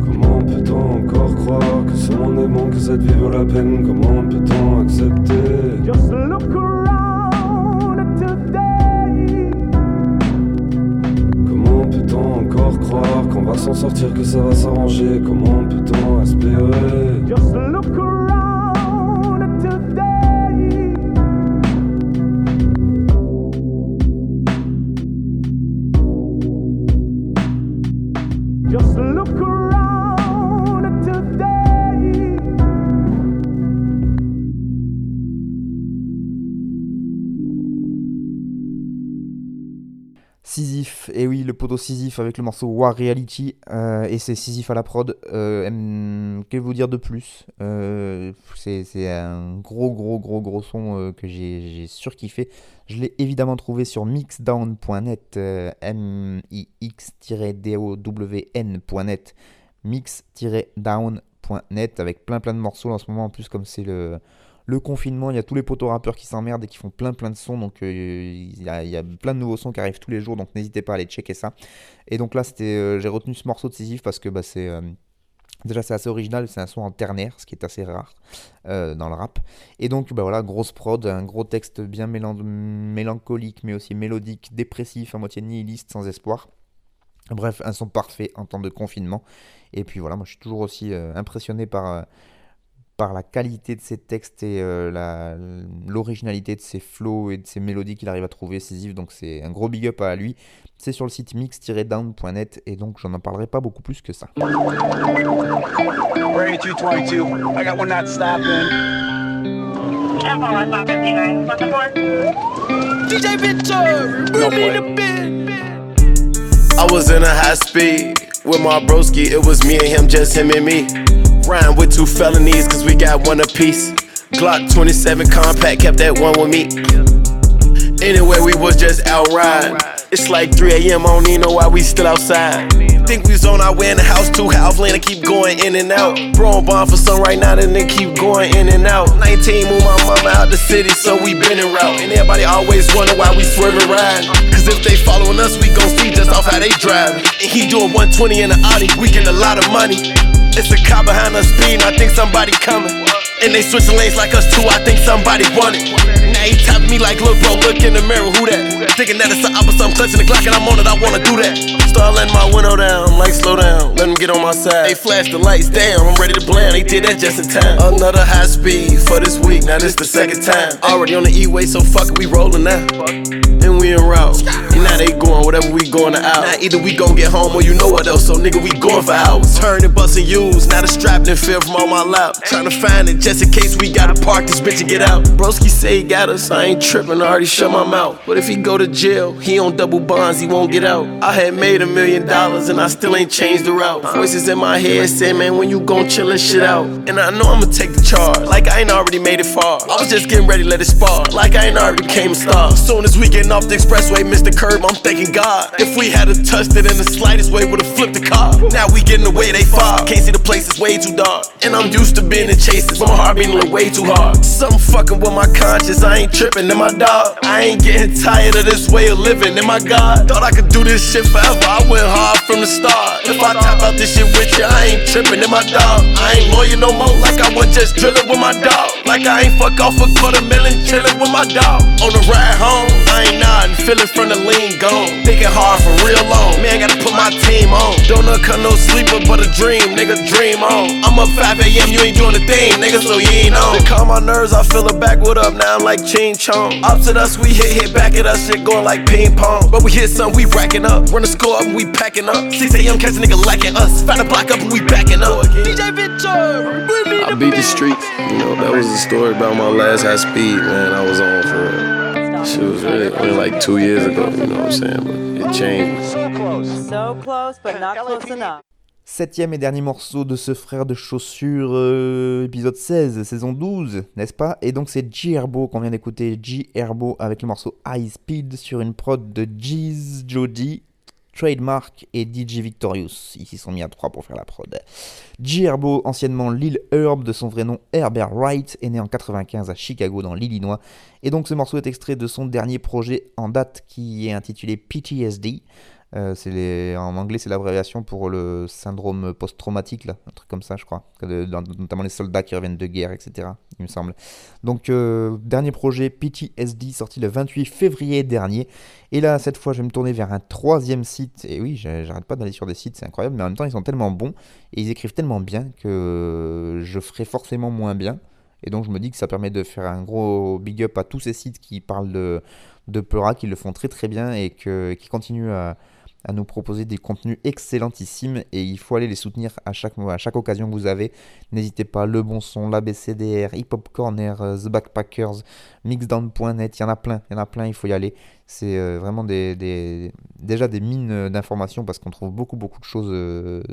Comment peut-on encore croire que ce monde est bon, que cette vie vaut la peine? Comment peut-on accepter? Just look encore croire qu'on va s'en sortir, que ça va s'arranger. Comment peut-on espérer? Et oui, le poteau Sisyphe avec le morceau War Reality, euh, et c'est Sisyphe à la prod. Euh, que vous dire de plus? Euh, C'est un gros, gros, gros, gros son euh, que j'ai surkiffé. Je l'ai évidemment trouvé sur mixdown.net, m-i-x-d-o-w-n.net, mix-down.net, avec plein, plein de morceaux en ce moment. En plus, comme c'est le le confinement, il y a tous les potos rappeurs qui s'emmerdent et qui font plein plein de sons. Donc euh, il, y a, plein de nouveaux sons qui arrivent tous les jours. Donc n'hésitez pas à aller checker ça. Et donc là, c'était, euh, j'ai retenu ce morceau de Sisyphe parce que bah, c'est. euh, Déjà, c'est assez original, c'est un son en ternaire, ce qui est assez rare dans le rap. Et donc, bah voilà, grosse prod, un gros texte bien mélan- mélancolique, mais aussi mélodique, dépressif, à moitié nihiliste, sans espoir. Bref, un son parfait en temps de confinement. Et puis voilà, moi je suis toujours aussi impressionné par, par la qualité de ses textes et euh, l'originalité de ses flows et de ses mélodies qu'il arrive à trouver, Sisyphe. Donc c'est un gros big up à lui. C'est sur le site mix-down.net et donc j'en en parlerai pas beaucoup plus que ça. Ready 222. I got one not stopping. DJ Victor, bring me the bit. I was in a high speed with my broski. It was me and him, just him and me. Rhyme with two felonies, cause we got one apiece. Glock 27 compact, kept that one with me. Anyway, we was just out riding. It's like 3 a.m., I don't even know why we still outside. Think we was on our way in the house too. Half lane, keep going in and out. Bro, I'm bond for some right now, then they keep going in and out. 19, move my mama out the city, so we been en route. And everybody always wonder why we swerving riding. Cause if they following us, we gon' see just off how they driving. And he doing 120 in the Audi, we getting a lot of money. It's a car behind us speeding, I think somebody coming. And they switching lanes like us too, I think somebody want it. Now he tapping me like, look, bro, look in the mirror, who that? Thinking that it's the opposite, I'm clutching the Glock and I'm on it, I wanna do that. Start letting my window down, like, slow down, let them get on my side. They flash the lights, damn, I'm ready to blend, they did that just in time. Another high speed for this week, now this the second time. Already on the E-way, so fuck it, we rolling now. And we en route. And now they going, whatever we going to out. Now either we gon' get home or you know what else, so nigga, we going for hours. Turn and bust use, now the strap done fell from all my lap. Trying to find it just in case we gotta park this bitch and get out. Broski say he got us, I ain't tripping, I already shut my mouth. But if he go to jail, he on double bonds, he won't get out. I had made a million dollars and I still ain't changed the route. Voices in my head say, man, when you gon' chill and shit out. And I know I'ma take the charge, like I ain't already made it far. I was just getting ready let it spark, like I ain't already became a star. Soon as we getting off the expressway, the curb, I'm thanking God. If we had a touched it in the slightest way, would've flipped the car. Now we getting away, they far. Can't see the place, it's way too dark. And I'm used to being in chases, my heart beating way too hard. Something fucking with my conscience, I ain't tripping, in my dog. I ain't getting tired of this way of living, in my God. Thought I could do this shit forever, I went hard from the start. If I tap out this shit with you, I ain't tripping, in my dog. I ain't loyal no more, like I was just drilling with my dog. Like I ain't fuck off a quarter million, chilling with my dog. On the ride home, I ain't nodding, feeling from the lean gone. Thinking hard for real long, man, gotta put my team on. Don't cut no sleeper, but a dream, nigga, dream on. I'm up 5 a.m., you ain't doing a thing, nigga, so you ain't on. To calm my nerves, I feel a backwood up, now I'm like Ching Chong. Opposite us, we hit, hit back at us, shit going like ping pong. But we hit something, we racking up. Run the score up, and we packing up. 6 a.m., catch a nigga lacking us. Find a block up, and we backing up. DJ Victor, bring me I beat the streets. You know, that was the story about my last high speed, man. I was on for real. Shit was really only like two years ago, you know what I'm saying? But it changed. So close. So close, but not close enough. Septième et dernier morceau de ce frère de chaussures, euh, épisode 16, saison 12, n'est-ce pas? Et donc c'est G Herbo qu'on vient d'écouter, G Herbo avec le morceau High Speed sur une prod de Jeez Jody, Trademark et DJ Victorious. Ils s'y sont mis à trois pour faire la prod. G Herbo, anciennement Lil Herb, de son vrai nom Herbert Wright, est né en 95 à Chicago dans l'Illinois. Et donc ce morceau est extrait de son dernier projet en date qui est intitulé PTSD. Euh, en anglais, c'est l'abréviation pour le syndrome post-traumatique, un truc comme ça, je crois. Notamment les soldats qui reviennent de guerre, etc. Il me semble. Donc, euh, dernier projet PTSD sorti le 28 février dernier. Et là, cette fois, je vais me tourner vers un troisième site. Et oui, j'arrête pas d'aller sur des sites, c'est incroyable. Mais en même temps, ils sont tellement bons et ils écrivent tellement bien que je ferai forcément moins bien. Et donc, je me dis que ça permet de faire un gros big up à tous ces sites qui parlent de, de Peura, qui le font très très bien et que, qui continuent à, à nous proposer des contenus excellentissimes et il faut aller les soutenir à chaque, à chaque occasion que vous avez. N'hésitez pas, Le Bon Son, l'ABCDR, Hip Hop Corner, euh, The Backpackers, Mixdown.net, il y en a plein, il y en a plein, il faut y aller. C'est euh, vraiment des, déjà des mines d'informations parce qu'on trouve beaucoup beaucoup de choses euh,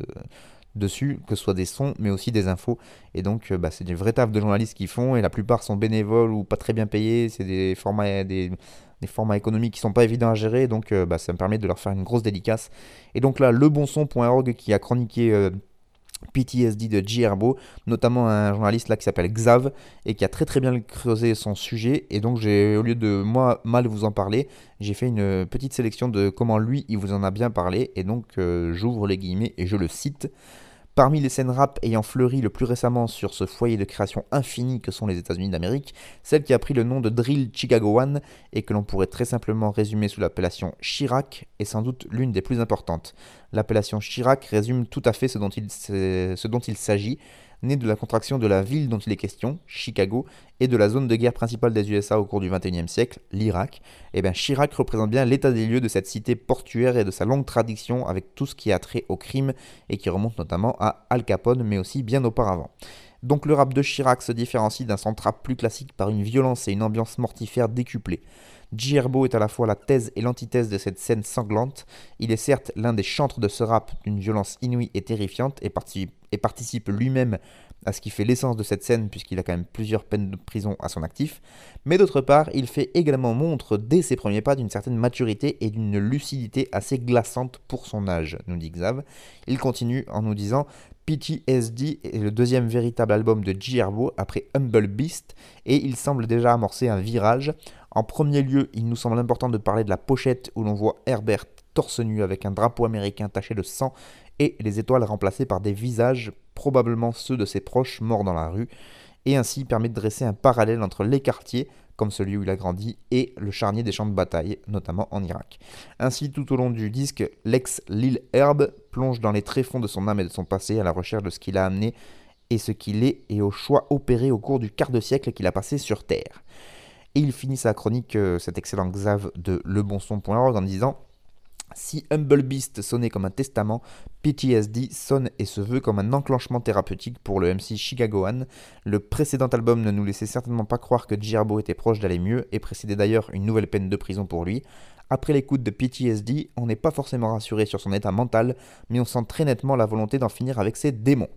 dessus, que ce soit des sons mais aussi des infos. Et donc euh, bah, c'est des vrais tafs de journalistes qui font et la plupart sont bénévoles ou pas très bien payés. C'est des formats, des, formats économiques qui sont pas évidents à gérer, donc euh, bah, ça me permet de leur faire une grosse dédicace. Et donc là, lebonson.org qui a chroniqué euh, PTSD de J. Notamment un journaliste là qui s'appelle Xav et qui a très très bien creusé son sujet. Et donc j'ai, au lieu de moi mal vous en parler, j'ai fait une petite sélection de comment lui il vous en a bien parlé. Et donc j'ouvre les guillemets et je le cite. Parmi les scènes rap ayant fleuri le plus récemment sur ce foyer de création infini que sont les États-Unis d'Amérique, celle qui a pris le nom de Drill Chicago One et que l'on pourrait très simplement résumer sous l'appellation Chirac est sans doute l'une des plus importantes. L'appellation Chirac résume tout à fait ce dont il s'agit, né de la contraction de la ville dont il est question, Chicago, et de la zone de guerre principale des USA au cours du XXIe siècle, l'Irak. Et bien Chirac représente bien l'état des lieux de cette cité portuaire et de sa longue tradition avec tout ce qui a trait au crime et qui remonte notamment à Al Capone, mais aussi bien auparavant. Donc le rap de Chirac se différencie d'un son rap plus classique par une violence et une ambiance mortifère décuplées. J. Herbo est à la fois la thèse et l'antithèse de cette scène sanglante. Il est certes l'un des chantres de ce rap d'une violence inouïe et terrifiante et participe, lui-même à ce qui fait l'essence de cette scène puisqu'il a quand même plusieurs peines de prison à son actif. Mais d'autre part, il fait également montre dès ses premiers pas d'une certaine maturité et d'une lucidité assez glaçante pour son âge, nous dit Xav. Il continue en nous disant PTSD est le deuxième véritable album de J. Herbo après Humble Beast et il semble déjà amorcer un virage. En premier lieu, il nous semble important de parler de la pochette où l'on voit Herbert torse nu avec un drapeau américain taché de sang et les étoiles remplacées par des visages, probablement ceux de ses proches morts dans la rue, et ainsi permet de dresser un parallèle entre les quartiers, comme celui où il a grandi, et le charnier des champs de bataille, notamment en Irak. Ainsi, tout au long du disque, l'ex Lil Herb plonge dans les tréfonds de son âme et de son passé à la recherche de ce qu'il a amené et ce qu'il est et aux choix opérés au cours du quart de siècle qu'il a passé sur Terre. Et il finit sa chronique, euh, cet excellent Xav de lebonson.org, en disant si Humble Beast sonnait comme un testament, PTSD sonne et se veut comme un enclenchement thérapeutique pour le MC Chicagoan. Le précédent album ne nous laissait certainement pas croire que Gerbo était proche d'aller mieux et précédait d'ailleurs une nouvelle peine de prison pour lui. Après l'écoute de PTSD, on n'est pas forcément rassuré sur son état mental, mais on sent très nettement la volonté d'en finir avec ses démons.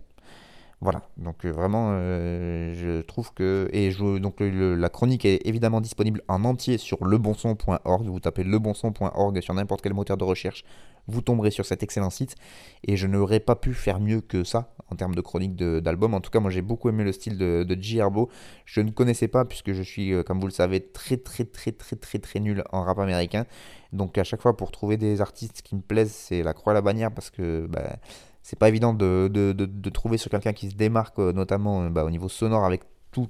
Voilà, donc euh, vraiment, euh, je trouve que. Et je, donc la chronique est évidemment disponible en entier sur lebonson.org. Vous tapez lebonson.org sur n'importe quel moteur de recherche, vous tomberez sur cet excellent site. Et je n'aurais pas pu faire mieux que ça en termes de chronique d'album. En tout cas, moi j'ai beaucoup aimé le style de, de. Herbo. Je ne connaissais pas, puisque je suis, euh, comme vous le savez, très très très très très très nul en rap américain. Donc à chaque fois, pour trouver des artistes qui me plaisent, c'est la croix à la bannière parce que. bah, c'est pas évident de, de- de- trouver sur quelqu'un qui se démarque, euh, notamment euh, bah, au niveau sonore, avec tout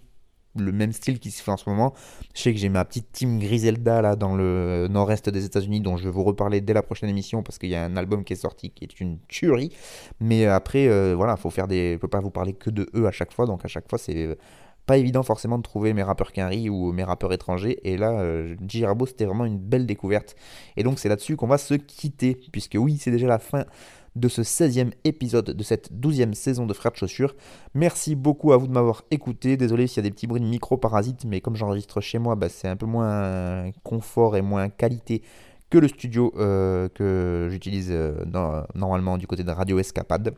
le même style qui se fait en ce moment. Je sais que j'ai ma petite team Griselda là dans le nord-est des États-Unis, dont je vais vous reparler dès la prochaine émission parce qu'il y a un album qui est sorti qui est une tuerie. Mais euh, après, euh, voilà, faut faire des, je peux pas vous parler que de eux à chaque fois, donc à chaque fois c'est pas évident forcément de trouver mes rappeurs quinri ou mes rappeurs étrangers. Et là, euh. Herbo, c'était vraiment une belle découverte. Et donc c'est là-dessus qu'on va se quitter, puisque oui, c'est déjà la fin de ce 16e épisode de cette 12e saison de Frères de Chaussures. Merci beaucoup à vous de m'avoir écouté. Désolé s'il y a des petits bruits de micro parasites, mais comme j'enregistre chez moi, bah, c'est un peu moins confort et moins qualité que le studio euh, que j'utilise euh, normalement du côté de Radio Escapade.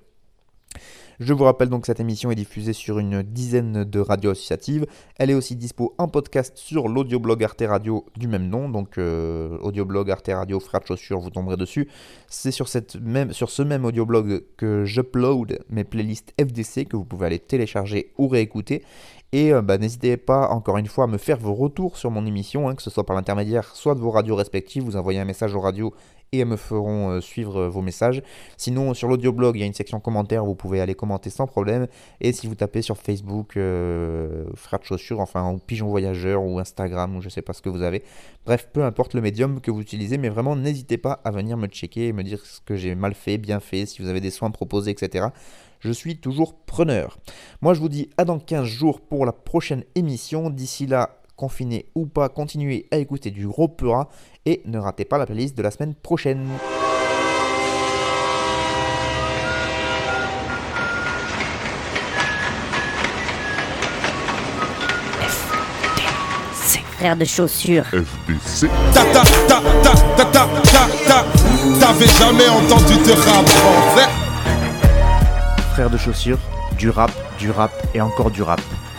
Je vous rappelle donc que cette émission est diffusée sur une dizaine de radios associatives. Elle est aussi dispo en podcast sur l'audioblog Arte Radio du même nom. Donc euh, audioblog Arte Radio de Chaussures, vous tomberez dessus. C'est sur ce même audioblog que j'upload mes playlists FDC que vous pouvez aller télécharger ou réécouter. Et euh, bah, n'hésitez pas, encore une fois, à me faire vos retours sur mon émission, hein, que ce soit par l'intermédiaire soit de vos radios respectives, vous envoyez un message aux radios et me feront euh, suivre vos messages. Sinon, sur l'audioblog, il y a une section commentaires, vous pouvez aller commenter sans problème. Et si vous tapez sur Facebook, euh, frère de chaussures, enfin, ou pigeon voyageur, ou Instagram, ou je sais pas ce que vous avez. Bref, peu importe le médium que vous utilisez, mais vraiment, n'hésitez pas à venir me checker et me dire ce que j'ai mal fait, bien fait, si vous avez des soins proposés, etc je suis toujours preneur. Moi je vous dis à dans 15 jours pour la prochaine émission. D'ici là, confiné ou pas, continuez à écouter du gros Pura et ne ratez pas la playlist de la semaine prochaine. Frère de chaussures. FDC. Ta ta ta ta ta ta ta ta. T'avais jamais entendu de rap français Frère de chaussures, du rap, du rap et encore du rap.